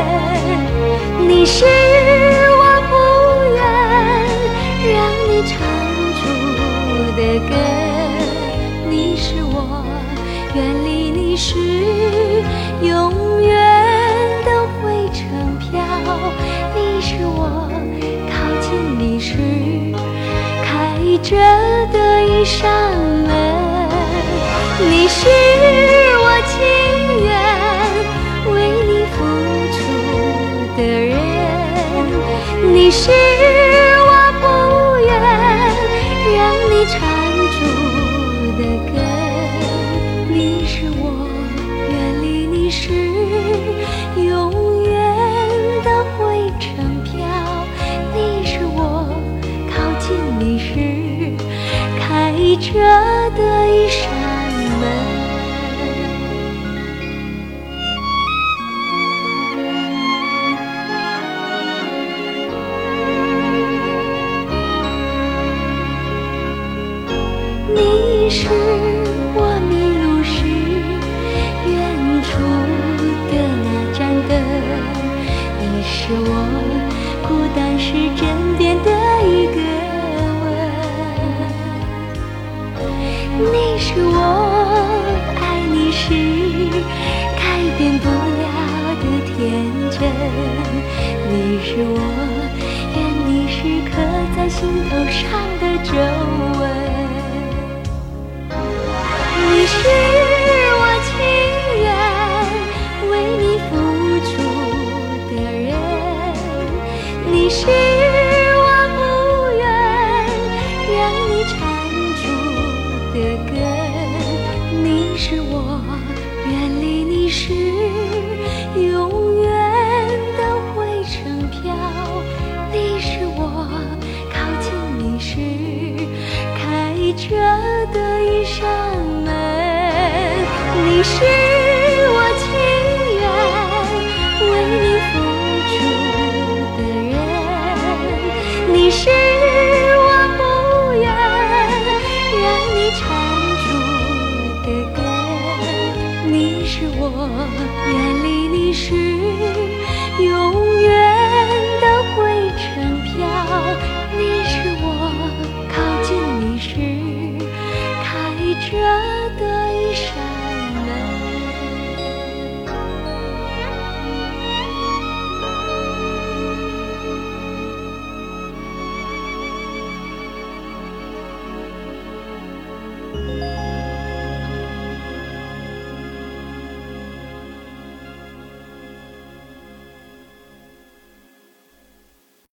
是我不愿让你唱出的歌，你是我远离你时永远的灰尘飘，你是我靠近你时开着的一扇门，你是。